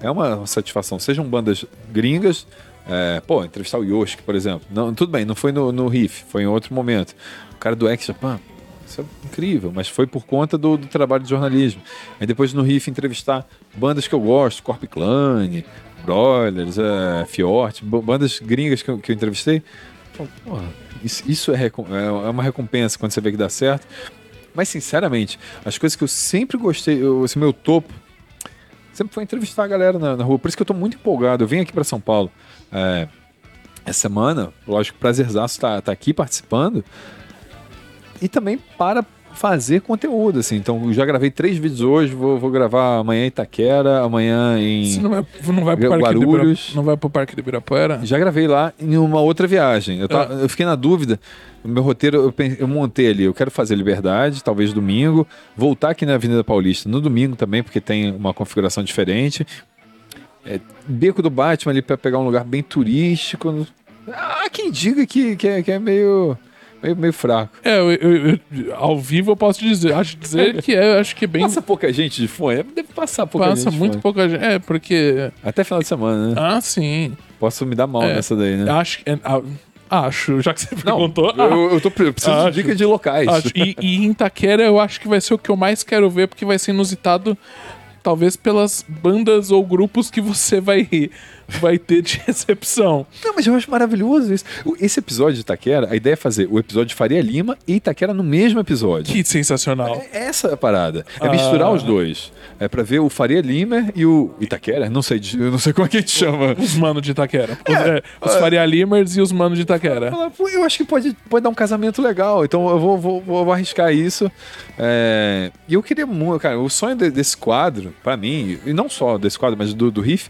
É uma satisfação. Sejam bandas gringas, é, pô, entrevistar o Yoshi, por exemplo. Não, tudo bem, não foi no, no Riff, foi em outro momento. O cara do X Japan, isso é incrível, mas foi por conta do, do trabalho de jornalismo. Aí depois no Riff entrevistar bandas que eu gosto, Corp Clan, Broilers, é, bandas gringas que eu, que eu entrevistei. Porra, isso, isso é, é é uma recompensa quando você vê que dá certo. Mas sinceramente, as coisas que eu sempre gostei, eu, esse meu topo, sempre foi entrevistar a galera na, na rua. Por isso que eu tô muito empolgado. Eu vim aqui para São Paulo é, essa semana, lógico, prazerzaço estar tá aqui participando. E também para fazer conteúdo, assim. Então, eu já gravei três vídeos hoje, vou, vou gravar amanhã em Itaquera, amanhã em... Você não vai, não vai pro Parque Guarulhos. Não vai pro Parque do Ibirapuera? Já gravei lá em uma outra viagem. Eu, tava- eu fiquei na dúvida. Meu roteiro, eu, pen- eu montei ali. Eu quero fazer Liberdade, talvez domingo. Voltar aqui na Avenida Paulista no domingo também, porque tem uma configuração diferente. É, Beco do Batman ali para pegar um lugar bem turístico. Há quem diga que, que, é, que é meio, meio, meio fraco. É, eu, eu- eu- ao vivo eu posso dizer, acho dizer que é, acho que é bem Passa pouca gente de fone? Deve passar pouca passa gente. de muito pouca gente. É, porque Até final de semana, né? ah, sim. Posso me dar mal É. nessa daí, né? Acho que é, acho, já que você Não, perguntou. ah, eu, eu tô, pre- preciso Acho. de dicas de locais. E, e em Itaquera eu acho que vai ser o que eu mais quero ver, porque vai ser inusitado, talvez pelas bandas ou grupos que você vai vai ter de <laughs> recepção. Não, mas eu acho maravilhoso isso. Esse episódio de Itaquera, a ideia é fazer o episódio de Faria Lima e Itaquera no mesmo episódio. Que sensacional. É essa a parada. É Ah. misturar os dois. É pra ver o Faria Lima e o Itaquera. Não sei, eu não sei como é que a gente chama. Os manos de Itaquera. Os, é, os Faria Limers e os manos de Itaquera. "Pô, Eu acho que pode, pode dar um casamento legal, então eu vou, vou, vou arriscar isso. É, E eu queria muito, cara, o sonho de- desse quadro, pra mim, e não só desse quadro, mas do, do Riff,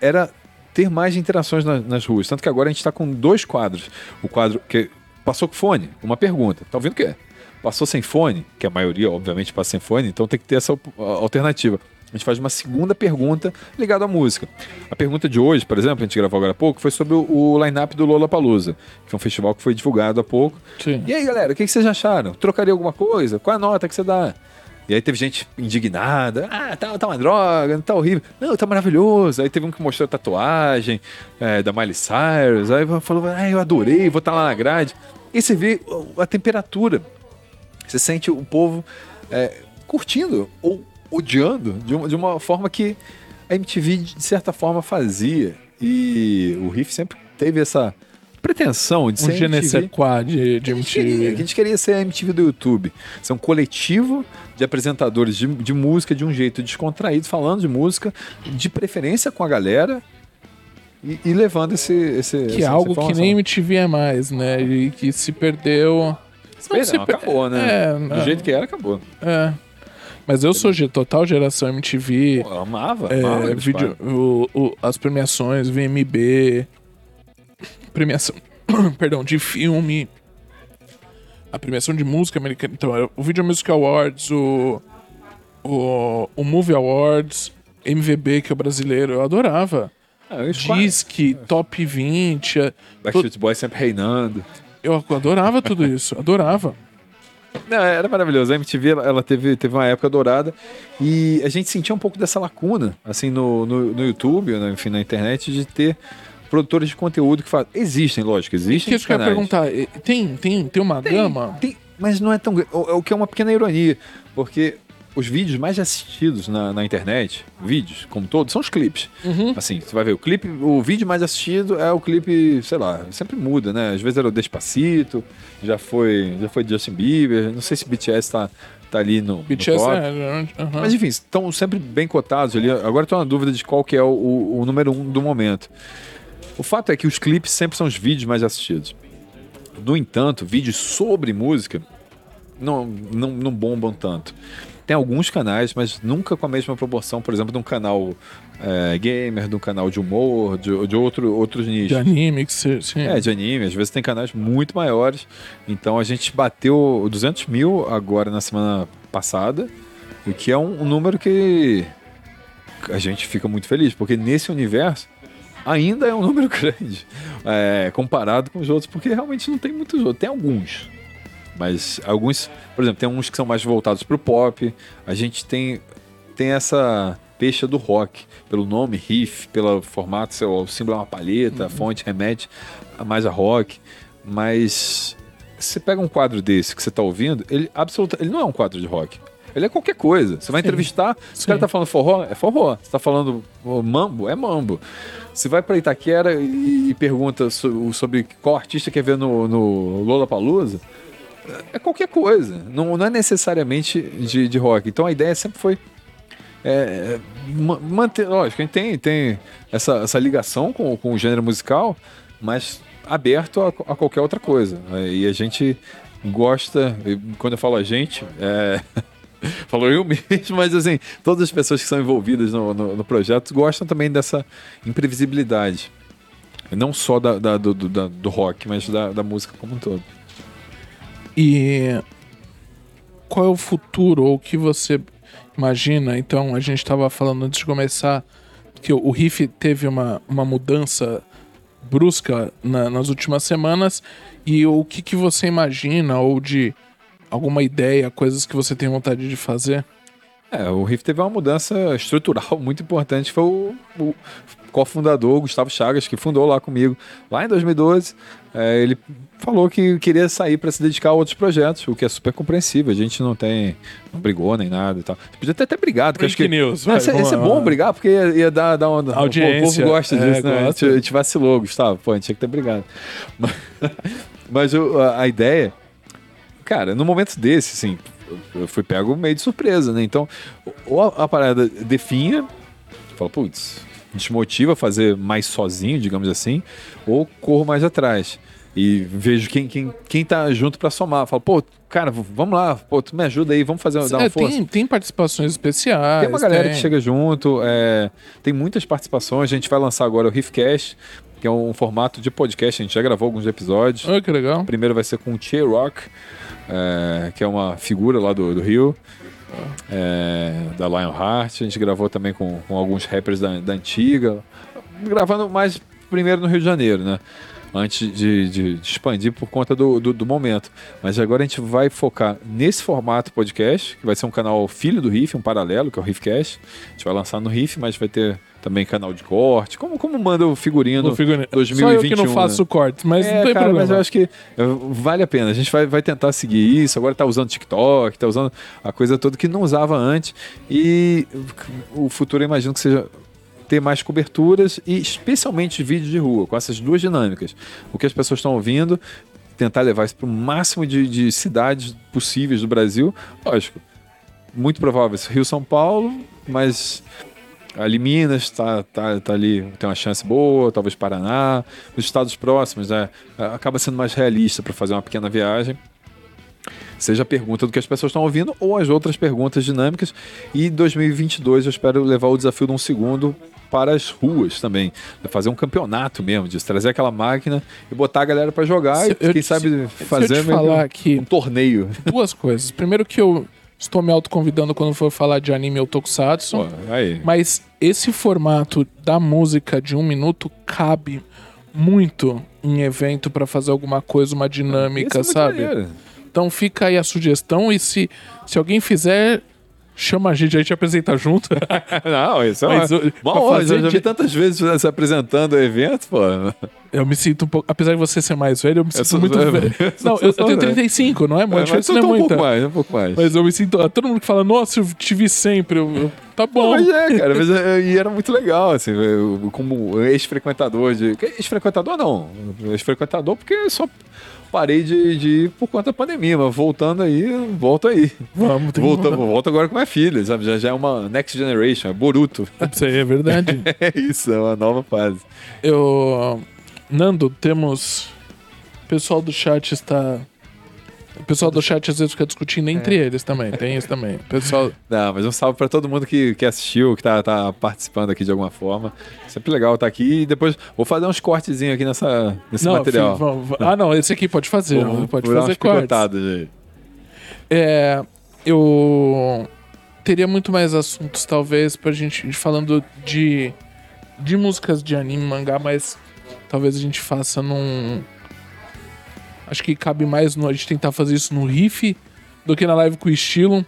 era ter mais interações na- nas ruas. Tanto que agora a gente tá com dois quadros. O quadro que passou com fone, uma pergunta. Tá ouvindo o quê? Passou sem fone, que a maioria, obviamente, passa sem fone, então tem que ter essa alternativa. A gente faz uma segunda pergunta ligada à música. A pergunta de hoje, por exemplo, a gente gravou agora há pouco, foi sobre o, o line-up do Lollapalooza, que é um festival que foi divulgado há pouco. Sim. E aí, galera, o que que vocês acharam? Trocaria alguma coisa? Qual a nota que você dá? E aí teve gente indignada, ah, tá, tá uma droga, tá horrível. Não, tá maravilhoso. Aí teve um que mostrou a tatuagem é, da Miley Cyrus. Aí falou, ah, eu adorei, vou estar tá lá na grade. E você vê a temperatura. Você sente o povo é, curtindo ou odiando de uma, de uma forma que a MTV, de certa forma, fazia. E o Riff sempre teve essa pretensão de um ser sais MTV. quoi de, de A gente, queria, a MTV. gente queria ser a MTV do YouTube. Ser um coletivo de apresentadores de, de música de um jeito descontraído, falando de música, de preferência com a galera e, e levando esse, esse Que é essa- algo que nem MTV é mais, né? E que se perdeu. Não, se per- acabou, né? É, do não. jeito que era, acabou. É. Mas eu sou ge- total geração MTV. Pô, eu amava, É, amava vídeo, o- o- as premiações, VMB, premiação, <coughs> perdão, de filme, a premiação de música americana. Então, era o Video Music Awards, o, o, o Movie Awards, MVB, que é o brasileiro, eu adorava. Ah, quadros. Disque, Top 20, a- Backstreet Boys sempre reinando. eu adorava tudo isso, adorava. Não, era maravilhoso. A MTV ela, teve, teve uma época dourada e a gente sentia um pouco dessa lacuna, assim, no, no, no YouTube, enfim, na internet, de ter produtores de conteúdo que fazem. Existem, lógico, existem. isso que eu ia perguntar, tem, tem, tem uma Tem, gama? tem, mas não é tão. O, o que é uma pequena ironia, porque os vídeos mais assistidos na, na internet, vídeos como todos, são os clipes. Uhum. Assim, você vai ver o clipe, o vídeo mais assistido é o clipe, sei lá, sempre muda, né? Às vezes era o Despacito, já foi, já foi Justin Bieber, não sei se BTS tá, tá ali no, no BTS top. é. aham. Mas enfim, estão sempre bem cotados ali. Agora estou na dúvida de qual que é o, o- o número um do momento. O fato é que os clipes sempre são os vídeos mais assistidos. No entanto, vídeos sobre música não, não, não bombam tanto. Tem alguns canais, mas nunca com a mesma proporção, por exemplo, de um canal é, gamer, de um canal de humor, de, de outro, outros nichos. de anime, que sim. É, de anime, às vezes tem canais muito maiores. Então a gente bateu 200 mil agora na semana passada, o que é um, um número que a gente fica muito feliz, porque nesse universo ainda é um número <laughs> grande é, comparado com os outros, porque realmente não tem muitos outros. Tem alguns, mas alguns, por exemplo, tem uns que são mais voltados para o pop. A gente tem, tem essa peixe do rock, pelo nome, riff, pelo formato, seu, o símbolo é uma palheta, a fonte remete mais a rock, mas você pega um quadro desse que você está ouvindo, ele absoluta, ele não é um quadro de rock. Ele é qualquer coisa. Você vai Sim. entrevistar, se o cara tá falando forró, é forró. Você tá falando oh, mambo, é mambo. Você vai para Itaquera e, e pergunta so- sobre qual artista quer ver no, no Lollapalooza, é qualquer coisa. Não, não é necessariamente de, de rock. Então a ideia sempre foi é, ma- manter. Lógico, a gente tem, tem essa, essa ligação com, com o gênero musical, mas aberto a, a qualquer outra coisa. E a gente gosta, quando eu falo a gente, é. <laughs> <laughs> Falou eu mesmo, mas assim, todas as pessoas que são envolvidas no, no, no projeto gostam também dessa imprevisibilidade. Não só da, da- do, do- da- do rock, mas da, da música como um todo. E qual é o futuro ou o que você imagina? Então, a gente estava falando antes de começar que o Riff teve uma, uma mudança brusca na- nas últimas semanas e o que, que você imagina ou de alguma ideia, coisas que você tem vontade de fazer? É, o Riff teve uma mudança estrutural <laughs> muito importante. Foi o, o cofundador, Gustavo Chagas, que fundou lá comigo, lá em 2012. É, ele falou que queria sair para se dedicar a outros projetos, o que é super compreensível. A gente não tem, não brigou nem nada e tal. Podia ter até brigado, porque acho que. News, Não, isso, é- é bom brigar, porque ia, ia dar, dar uma. Audiência, O povo gosta é, disso, né? A gente, a gente vacilou, Gustavo. Pô, a gente tinha que ter brigado. <laughs> Mas, mas a, a ideia. Cara, no momento desse, assim, eu fui pego meio de surpresa, né? Então, ou a, a parada definha, fala, putz, desmotiva a fazer mais sozinho, digamos assim, ou corro mais atrás. E vejo quem, quem, quem tá junto pra somar. Fala, pô, cara, vamos lá, pô, tu me ajuda aí, vamos fazer dar uma É, força. tem, tem participações especiais. Tem uma galera tem. que chega junto, é, tem muitas participações. A gente vai lançar agora o Riffcast, que é um formato de podcast. A gente já gravou alguns episódios. Ah, que legal. O primeiro vai ser com o Che Rock, é, que é uma figura lá do, do Rio, é, da Lionheart. A gente gravou também com, com alguns rappers da, da antiga, gravando mais primeiro no Rio de Janeiro, né? antes de, de- de expandir por conta do, do, do momento. Mas agora a gente vai focar nesse formato podcast, que vai ser um canal filho do Riff, um paralelo, que é o Riffcast. A gente vai lançar no Riff, mas vai ter também canal de corte, como, como manda o figurino No figurino. 2021. Só eu que não né? faço cortes, mas é, não tem cara, problema. mas eu acho que é, vale a pena. A gente vai, vai tentar seguir isso. Agora tá usando TikTok, tá usando a coisa toda que não usava antes. E o futuro eu imagino que seja ter mais coberturas e especialmente vídeos de rua, com essas duas dinâmicas. O que as pessoas estão ouvindo, tentar levar isso para o máximo de, de cidades possíveis do Brasil. Lógico, muito provável Rio São Paulo, mas ali Minas tá, tá, tá ali, tem uma chance boa, talvez Paraná, os estados próximos, né? Acaba sendo mais realista para fazer uma pequena viagem. Seja a pergunta do que as pessoas estão ouvindo ou as outras perguntas dinâmicas. E 2022 eu espero levar o desafio de um segundo para as ruas também. Fazer um campeonato mesmo disso, trazer aquela máquina e botar a galera para jogar Se e eu- quem sabe fazer falar um, aqui- um torneio. Duas coisas. Primeiro que eu estou me autoconvidando quando for falar de anime ou tokusatsu. Pô, aí. Mas esse formato da música de um minuto cabe muito em evento pra fazer alguma coisa, uma dinâmica, é sabe? maneiro. Então fica aí a sugestão e se, se alguém fizer, chama a gente, a gente apresenta junto. <laughs> Não, isso é Mas, uma, eu- honra. fazer Eu já vi tantas vezes se apresentando o evento, pô. eu me sinto um pouco. Apesar de você ser mais velho, eu me sinto sou- muito eu- velho. <laughs> eu Não, eu, eu tenho velho. 35, não é? É, diferença mas não eu é um muita. pouco mais, um pouco mais. Mas eu me sinto. Todo mundo que fala, nossa, eu te vi sempre. Eu, eu- tá Não, bom. mas é, cara, mas <laughs> é, e era muito legal, assim, eu, como ex-frequentador de. que Ex-frequentador não. Ex-frequentador porque eu só parei de, de ir por conta da pandemia, mas voltando aí, volto aí. Vamos, tem Volto, volto agora com minha filha, sabe? Já, já é uma next generation, é Boruto. Isso aí é verdade. <laughs> É isso, é uma nova fase. Eu. Nando, temos. O pessoal do chat está. O pessoal do chat às vezes fica discutindo entre eles também. Tem isso também. Pessoal. <laughs> Não, mas um salve pra todo mundo que, que assistiu, que tá, tá participando aqui de alguma forma. Sempre legal estar aqui e depois vou fazer uns cortezinhos aqui nessa, nesse não, material. filho, vamos- ah, não, esse aqui pode fazer. Vou- pode vou fazer cortes. aí. É. Eu. Teria muito mais assuntos, talvez, pra gente falando de. De músicas de anime, mangá, mas talvez a gente faça num. Acho que cabe mais no, a gente tentar fazer isso no riff do que na live com o estilo.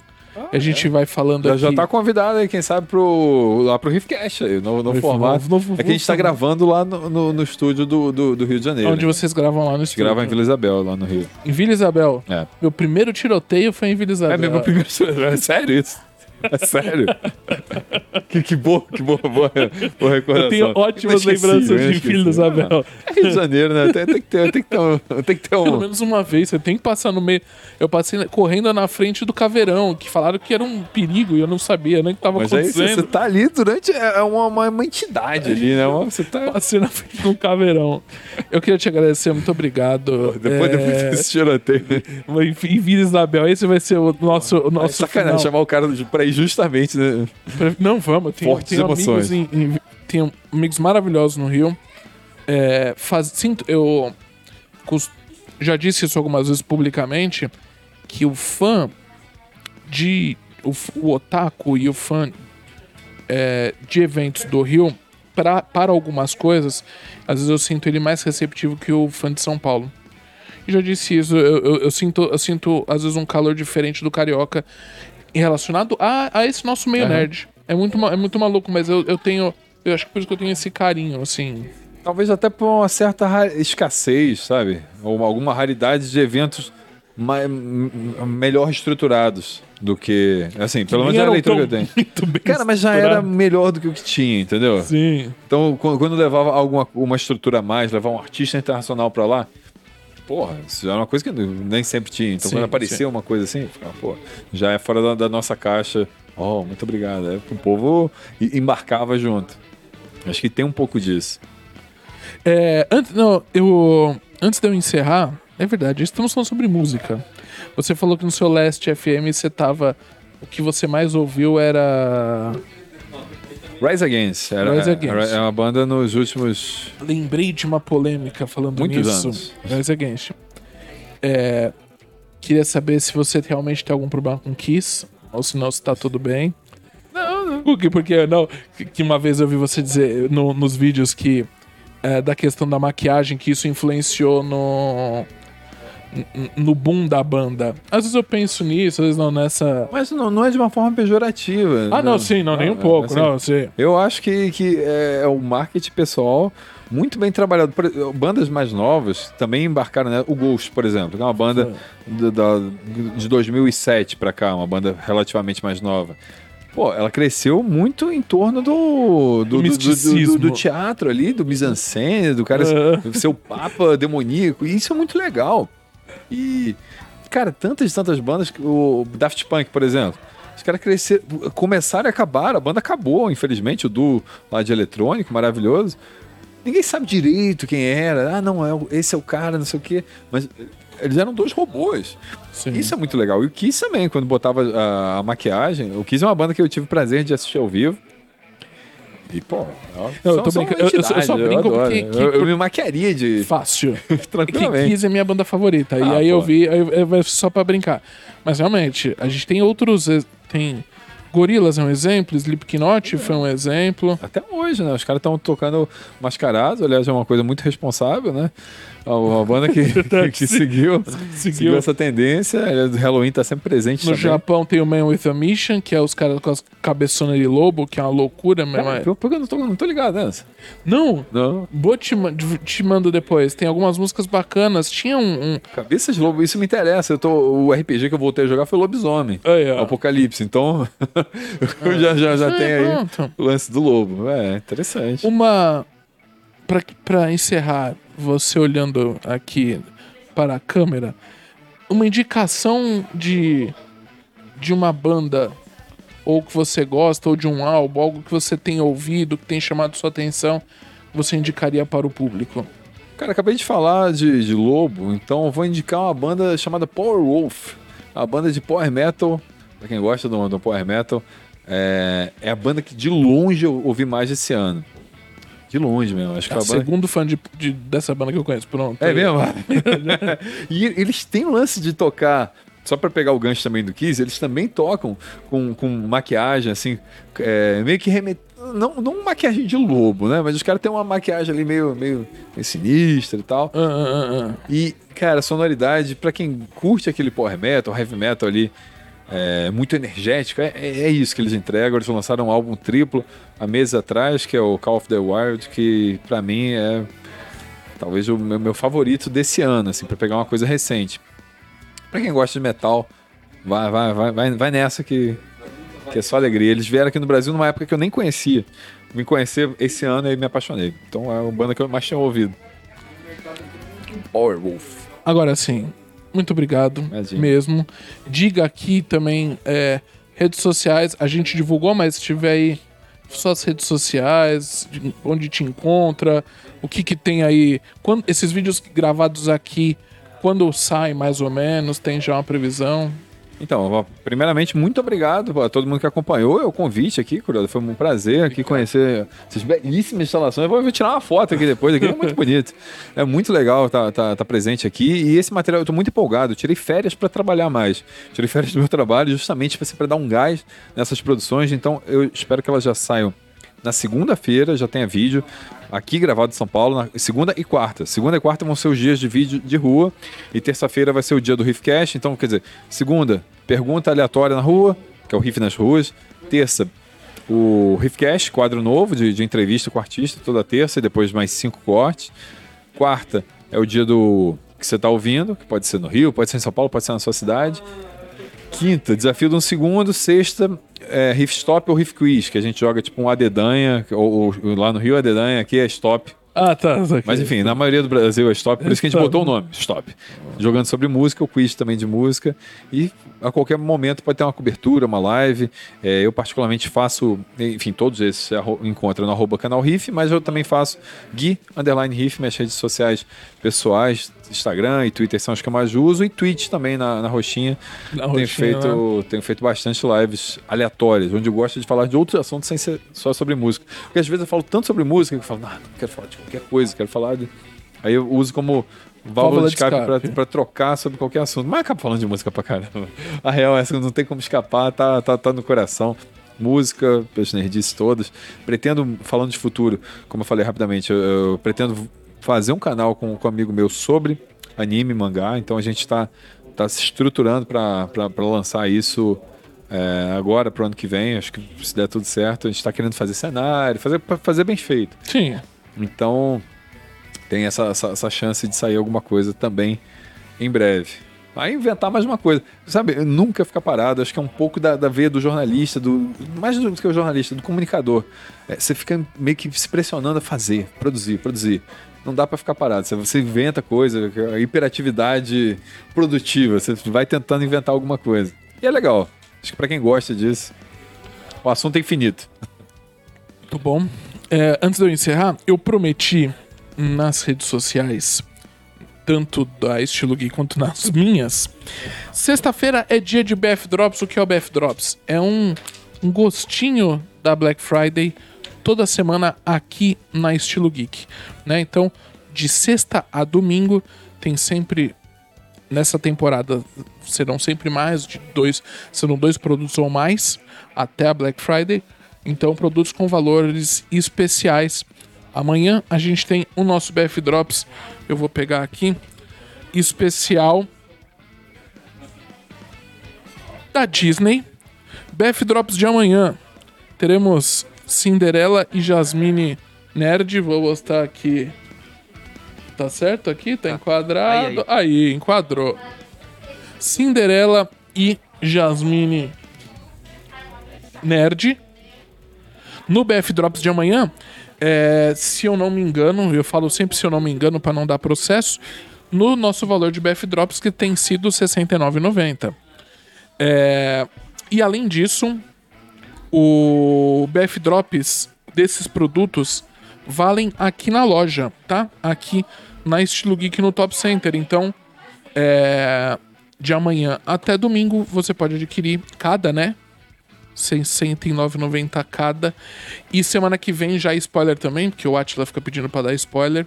a gente vai falando Já, aqui. já tá convidado aí, quem sabe, pro, lá pro Riffcast, aí, no, no Novo- formato. novo- é que a gente tá novo- gravando lá no, no, no estúdio do, do, do Rio de Janeiro. Onde né? vocês gravam lá no estúdio. grava em Vila Isabel, lá no Rio. Em Vila Isabel. É. Meu primeiro tiroteio foi em Vila Isabel. É mesmo primeiro. É sério isso? É sério? <laughs> que, que boa, que boa, boa, boa recordação. Eu tenho ótimas lembranças de inesquecível. Vila Isabel. É Rio de Janeiro, né? Tem, tem que ter, tem que ter um. Tem que ter Pelo um menos uma vez, você tem que passar no meio. Eu passei correndo na frente do caveirão, que falaram que era um perigo e eu não sabia nem o que tava mas aí você, acontecendo. você tá ali durante. É uma, uma, uma entidade ali, né? Uma- Você tá. Passei na frente do caveirão. Eu queria te agradecer, muito obrigado. Depois, É, depois desse tiroteio. Enfim, Vila Isabel, esse vai ser o nosso. O É nosso sacanagem final. chamar o cara de- pra ir justamente, né? Não, vamos. Tenho, Fortes tenho emoções. amigos em, em- tenho amigos maravilhosos no Rio. É, faz, sinto, eu cos- já disse isso algumas vezes publicamente, que o fã de... O, o otaku e o fã é, de eventos do Rio, pra, para algumas coisas, às vezes eu sinto ele mais receptivo que o fã de São Paulo. Já disse isso, eu, eu- eu sinto, eu sinto às vezes um calor diferente do carioca relacionado a, a esse nosso meio Aham. nerd. É muito, é muito maluco, mas eu, eu tenho. Eu acho que por isso que eu tenho esse carinho, assim. Talvez até por uma certa escassez, sabe? Ou uma- alguma raridade de eventos ma- m- m- melhor estruturados do que. Assim, pelo menos Nem é a leitura que eu tenho. Muito bem Cara, mas já era melhor do que o que tinha, entendeu? Sim. Então, quando, levava alguma uma estrutura a mais, levar um artista internacional pra lá, porra, isso já é uma coisa que nem sempre tinha. Então, Sim, quando aparecia uma coisa assim, ficava, pô, já é fora da, da nossa caixa. Oh, muito obrigado. É, o povo embarcava junto. Acho que tem um pouco disso. É, antes, não, eu, antes de eu encerrar, é verdade, estamos falando sobre música. Você falou que no seu Last FM você tava. O que você mais ouviu era. Rise Against. Era, Rise Against. é uma banda nos últimos. Lembrei de uma polêmica falando Muitos nisso. anos. Rise Against. É, queria saber se você realmente tem algum problema com Kiss, ou se não, se tá tudo bem. Não, não. Porque, porque não, que- uma vez eu vi você dizer no- nos vídeos que é, da questão da maquiagem, que isso influenciou no. No boom da banda. Às vezes eu penso nisso, às vezes não nessa. Mas não, não é de uma forma pejorativa. Ah, não, sim, não, nem um pouco, assim, não, sim. Eu acho que, que é o marketing pessoal muito bem trabalhado. Bandas mais novas também embarcaram, né? O Ghost, por exemplo, que é uma banda do- da- de 2007 pra cá, uma banda relativamente mais nova. Pô, ela cresceu muito em torno do, do, do, do, do- do teatro ali, do mise-en-scène, do cara ser o papa demoníaco. E isso é muito legal. E, cara, tantas e tantas bandas, o Daft Punk, por exemplo. Os caras cresceram, começaram e acabaram. A banda acabou, infelizmente, o duo lá de eletrônico, maravilhoso. Ninguém sabe direito quem era. Ah, não, é, esse é o cara, não sei o quê. Mas eles eram dois robôs. sim. Isso é muito legal. E o Kiss também, quando botava a, a maquiagem. O Kiss é uma banda que eu tive prazer de assistir ao vivo. E, pô, ó, Eu tô brincando. Eu- eu só- eu só brinco adoro. porque- que- eu, eu me maquiaria de. Fácil. <laughs> É que tranquilamente. Kiss é minha banda favorita. e Ah, aí eu pô. vi, aí eu- é só pra brincar. Mas realmente, a gente tem outros. ex- Tem. Gorilas é um exemplo, Slipknot foi um exemplo. Até hoje, né? Os caras estão tocando mascarados, aliás, é uma coisa muito responsável, né? A, banda que, <laughs> que, que seguiu, seguiu essa tendência. aliás, O Halloween tá sempre presente No também. Japão tem o Man with a Mission, que é os caras com as cabeçonas de lobo, que é uma loucura mesmo. Cara, é- que eu não tô, não tô ligado nessa? Não, Não. vou te, te mando depois. Tem algumas músicas bacanas. Tinha um. um... Cabeça de lobo, isso me interessa. Eu tô, o RPG que eu voltei a jogar foi Lobisomem. Aí, ó. Apocalipse. Então, <laughs> eu já, já, já É, tenho aí pronto. o lance do lobo. É, interessante. Uma. Pra, pra encerrar, você olhando aqui para a câmera, uma indicação de. de uma banda, ou que você gosta, ou de um álbum, algo que você tem ouvido, que tem chamado sua atenção, você indicaria para o público? Cara, acabei de falar de, de lobo, então vou indicar uma banda chamada Power Wolf. Uma banda de power metal. Pra quem gosta do, do power metal, é, é a banda que de longe eu ouvi mais esse ano. De longe mesmo. Acho que É o segundo fã de, de- dessa banda que eu conheço. Pronto. É mesmo? <laughs> e eles têm o lance de tocar. Só pra pegar o gancho também do Kiss, eles também tocam com, com maquiagem, assim, é, meio que remet... não, não maquiagem de lobo, né? Mas os caras têm uma maquiagem ali meio, meio, meio sinistra e tal. Ah, ah, ah. E, cara, sonoridade, pra quem curte aquele power metal, heavy metal ali, é, muito energético, é, é- é isso que eles entregam. Eles lançaram um álbum triplo há meses atrás, que é o Call of the Wild, que pra mim é talvez o meu, meu favorito desse ano, assim, pra pegar uma coisa recente. Pra quem gosta de metal, vai, vai, vai, vai, vai nessa que, que é só alegria. Eles vieram aqui no Brasil numa época que eu nem conhecia. Vim conhecer esse ano e me apaixonei. Então é a banda que eu mais tinha ouvido. Power Wolf. Agora sim, muito obrigado Imagina. mesmo. Diga aqui também é, redes sociais, a gente divulgou, mas se tiver aí suas redes sociais, de- onde te encontra, o que que tem aí, quando, esses vídeos gravados aqui, quando sai mais ou menos, tem já uma previsão? Então, primeiramente, muito obrigado a todo mundo que acompanhou o convite aqui, Curioso. Foi um prazer aqui conhecer essas belíssimas instalações. Eu vou tirar uma foto aqui depois, aqui é muito bonito. É muito legal estar tá, tá presente aqui. E esse material, eu estou muito empolgado. Eu tirei férias para trabalhar mais. Tirei férias do meu trabalho justamente para dar um gás nessas produções. Então, eu espero que elas já saiam na segunda-feira, já tenha vídeo aqui gravado em São Paulo, na segunda e quarta. Segunda e quarta vão ser os dias de vídeo de rua e terça-feira vai ser o dia do Riffcast. Então, quer dizer, segunda, pergunta aleatória na rua, que é o Riff nas ruas. Terça, o Riffcast, quadro novo de, de entrevista com o artista, toda terça e depois mais cinco cortes. Quarta é o dia do que você está ouvindo, que pode ser no Rio, pode ser em São Paulo, pode ser na sua cidade. Quinta, desafio de um segundo. Sexta, é, riff stop ou riff quiz, que a gente joga tipo um adedanha, ou, ou lá no Rio adedanha, aqui é stop. Ah, tá. tá. Mas enfim, na maioria do Brasil é stop, por isso que a gente botou o nome, stop. Jogando sobre música, o quiz também de música. E a qualquer momento pode ter uma cobertura, uma live. É, eu particularmente faço, enfim, todos esses você arro- encontra no arroba canal Riff, mas eu também faço Gui Underline Riff, minhas redes sociais pessoais, Instagram e Twitter são as que eu mais uso, e Twitch também na, na roxinha. Na tenho, roxinha, feito, tenho feito bastante lives aleatórias, onde eu gosto de falar de outros assuntos sem ser só sobre música. Porque às vezes eu falo tanto sobre música que eu falo, não, não quero falar de qualquer coisa, quero falar de. Aí eu uso como válvula de escape pra, escape. pra trocar sobre qualquer assunto. Mas acabo falando de música pra caramba. <laughs> A real é essa, não tem como escapar, tá, tá, tá no coração. música, pelas nerdices todas. Pretendo, falando de futuro, como eu falei rapidamente, eu, eu pretendo fazer um canal com, com um amigo meu sobre anime, mangá. Então a gente está tá se estruturando para lançar isso é, agora, para o ano que vem. Acho que se der tudo certo, a gente está querendo fazer cenário, fazer, fazer bem feito. Sim. Então tem essa, essa, essa chance de sair alguma coisa também em breve. Aí inventar mais uma coisa. Sabe, nunca ficar parado. Acho que é um pouco da, da veia do jornalista, do mais do que o jornalista, do comunicador. É, você fica meio que se pressionando a fazer, produzir, produzir. Não dá para ficar parado. Você, você inventa coisa, a hiperatividade produtiva. Você vai tentando inventar alguma coisa. E é legal. Acho que para quem gosta disso, o assunto é infinito. Muito bom. É, antes de eu encerrar, eu prometi nas redes sociais tanto da Estilo Gui quanto nas minhas. Sexta-feira é dia de BF Drops. O que é o BF Drops? É um, um gostinho da Black Friday toda semana aqui na Estilo Geek, né? Então, de sexta a domingo tem sempre nessa temporada serão sempre mais de dois, serão dois produtos ou mais até a Black Friday. Então, produtos com valores especiais Amanhã a gente tem o nosso BF Drops. Eu vou pegar aqui. Especial da Disney. BF Drops de amanhã. Teremos Cinderela e Jasmine Nerd. Vou mostrar aqui. Tá certo aqui? Tá, tá. enquadrado. Aí, aí. aí, enquadrou. Cinderela e Jasmine Nerd. No BF Drops de amanhã, é, se eu não me engano, eu falo sempre se eu não me engano para não dar processo, no nosso valor de BF Drops que tem sido R$ 69,90. É, e além disso, o BF Drops desses produtos valem aqui na loja, tá? Aqui na Estilo Geek no Top Center. Então, é, de amanhã até domingo você pode adquirir cada, né? 69,90 cada. E semana que vem já é spoiler também, porque o Atila fica pedindo para dar spoiler.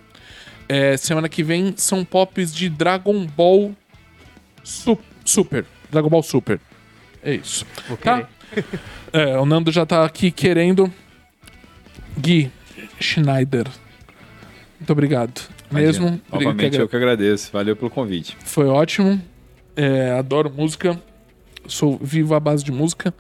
É, semana que vem são pops de Dragon Ball Su Super. Dragon Ball Super. É isso. Tá? <laughs> é, o Nando já tá aqui querendo. Gui Schneider. Muito obrigado. Imagina. Mesmo. Novamente, eu que agradeço. Valeu pelo convite. Foi ótimo. É, adoro música. Sou vivo à base de música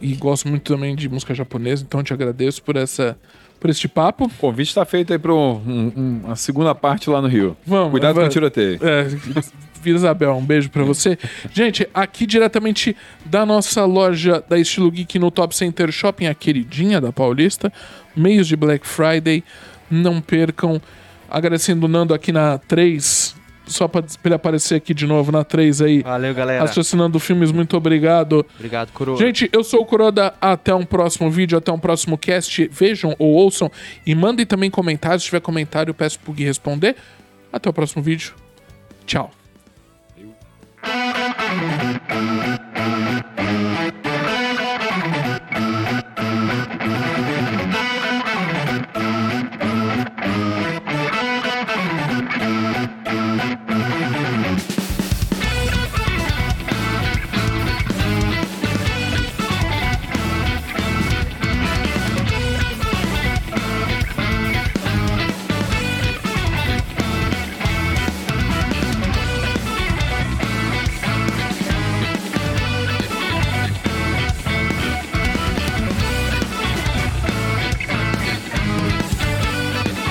e gosto muito também de música japonesa, então te agradeço por essa por este papo. O convite está feito aí para um, um, uma segunda parte lá no Rio. Vamos. Cuidado vamos. com o tiroteio. É, <laughs> Vila Isabel, um beijo para você. Gente, aqui diretamente da nossa loja da Estilo Geek no Top Center Shopping, a queridinha da Paulista, meios de Black Friday, não percam. Agradecendo o Nando aqui na 3, só pra, ele aparecer aqui de novo na 3 aí. Valeu, galera. Raciocinando filmes, muito obrigado. Obrigado, Coroa. Gente, eu sou o Coroda. Até um próximo vídeo, até um próximo cast. Vejam ou ouçam e mandem também comentários. Se tiver comentário, eu peço pro Gui responder. Até o próximo vídeo. Tchau.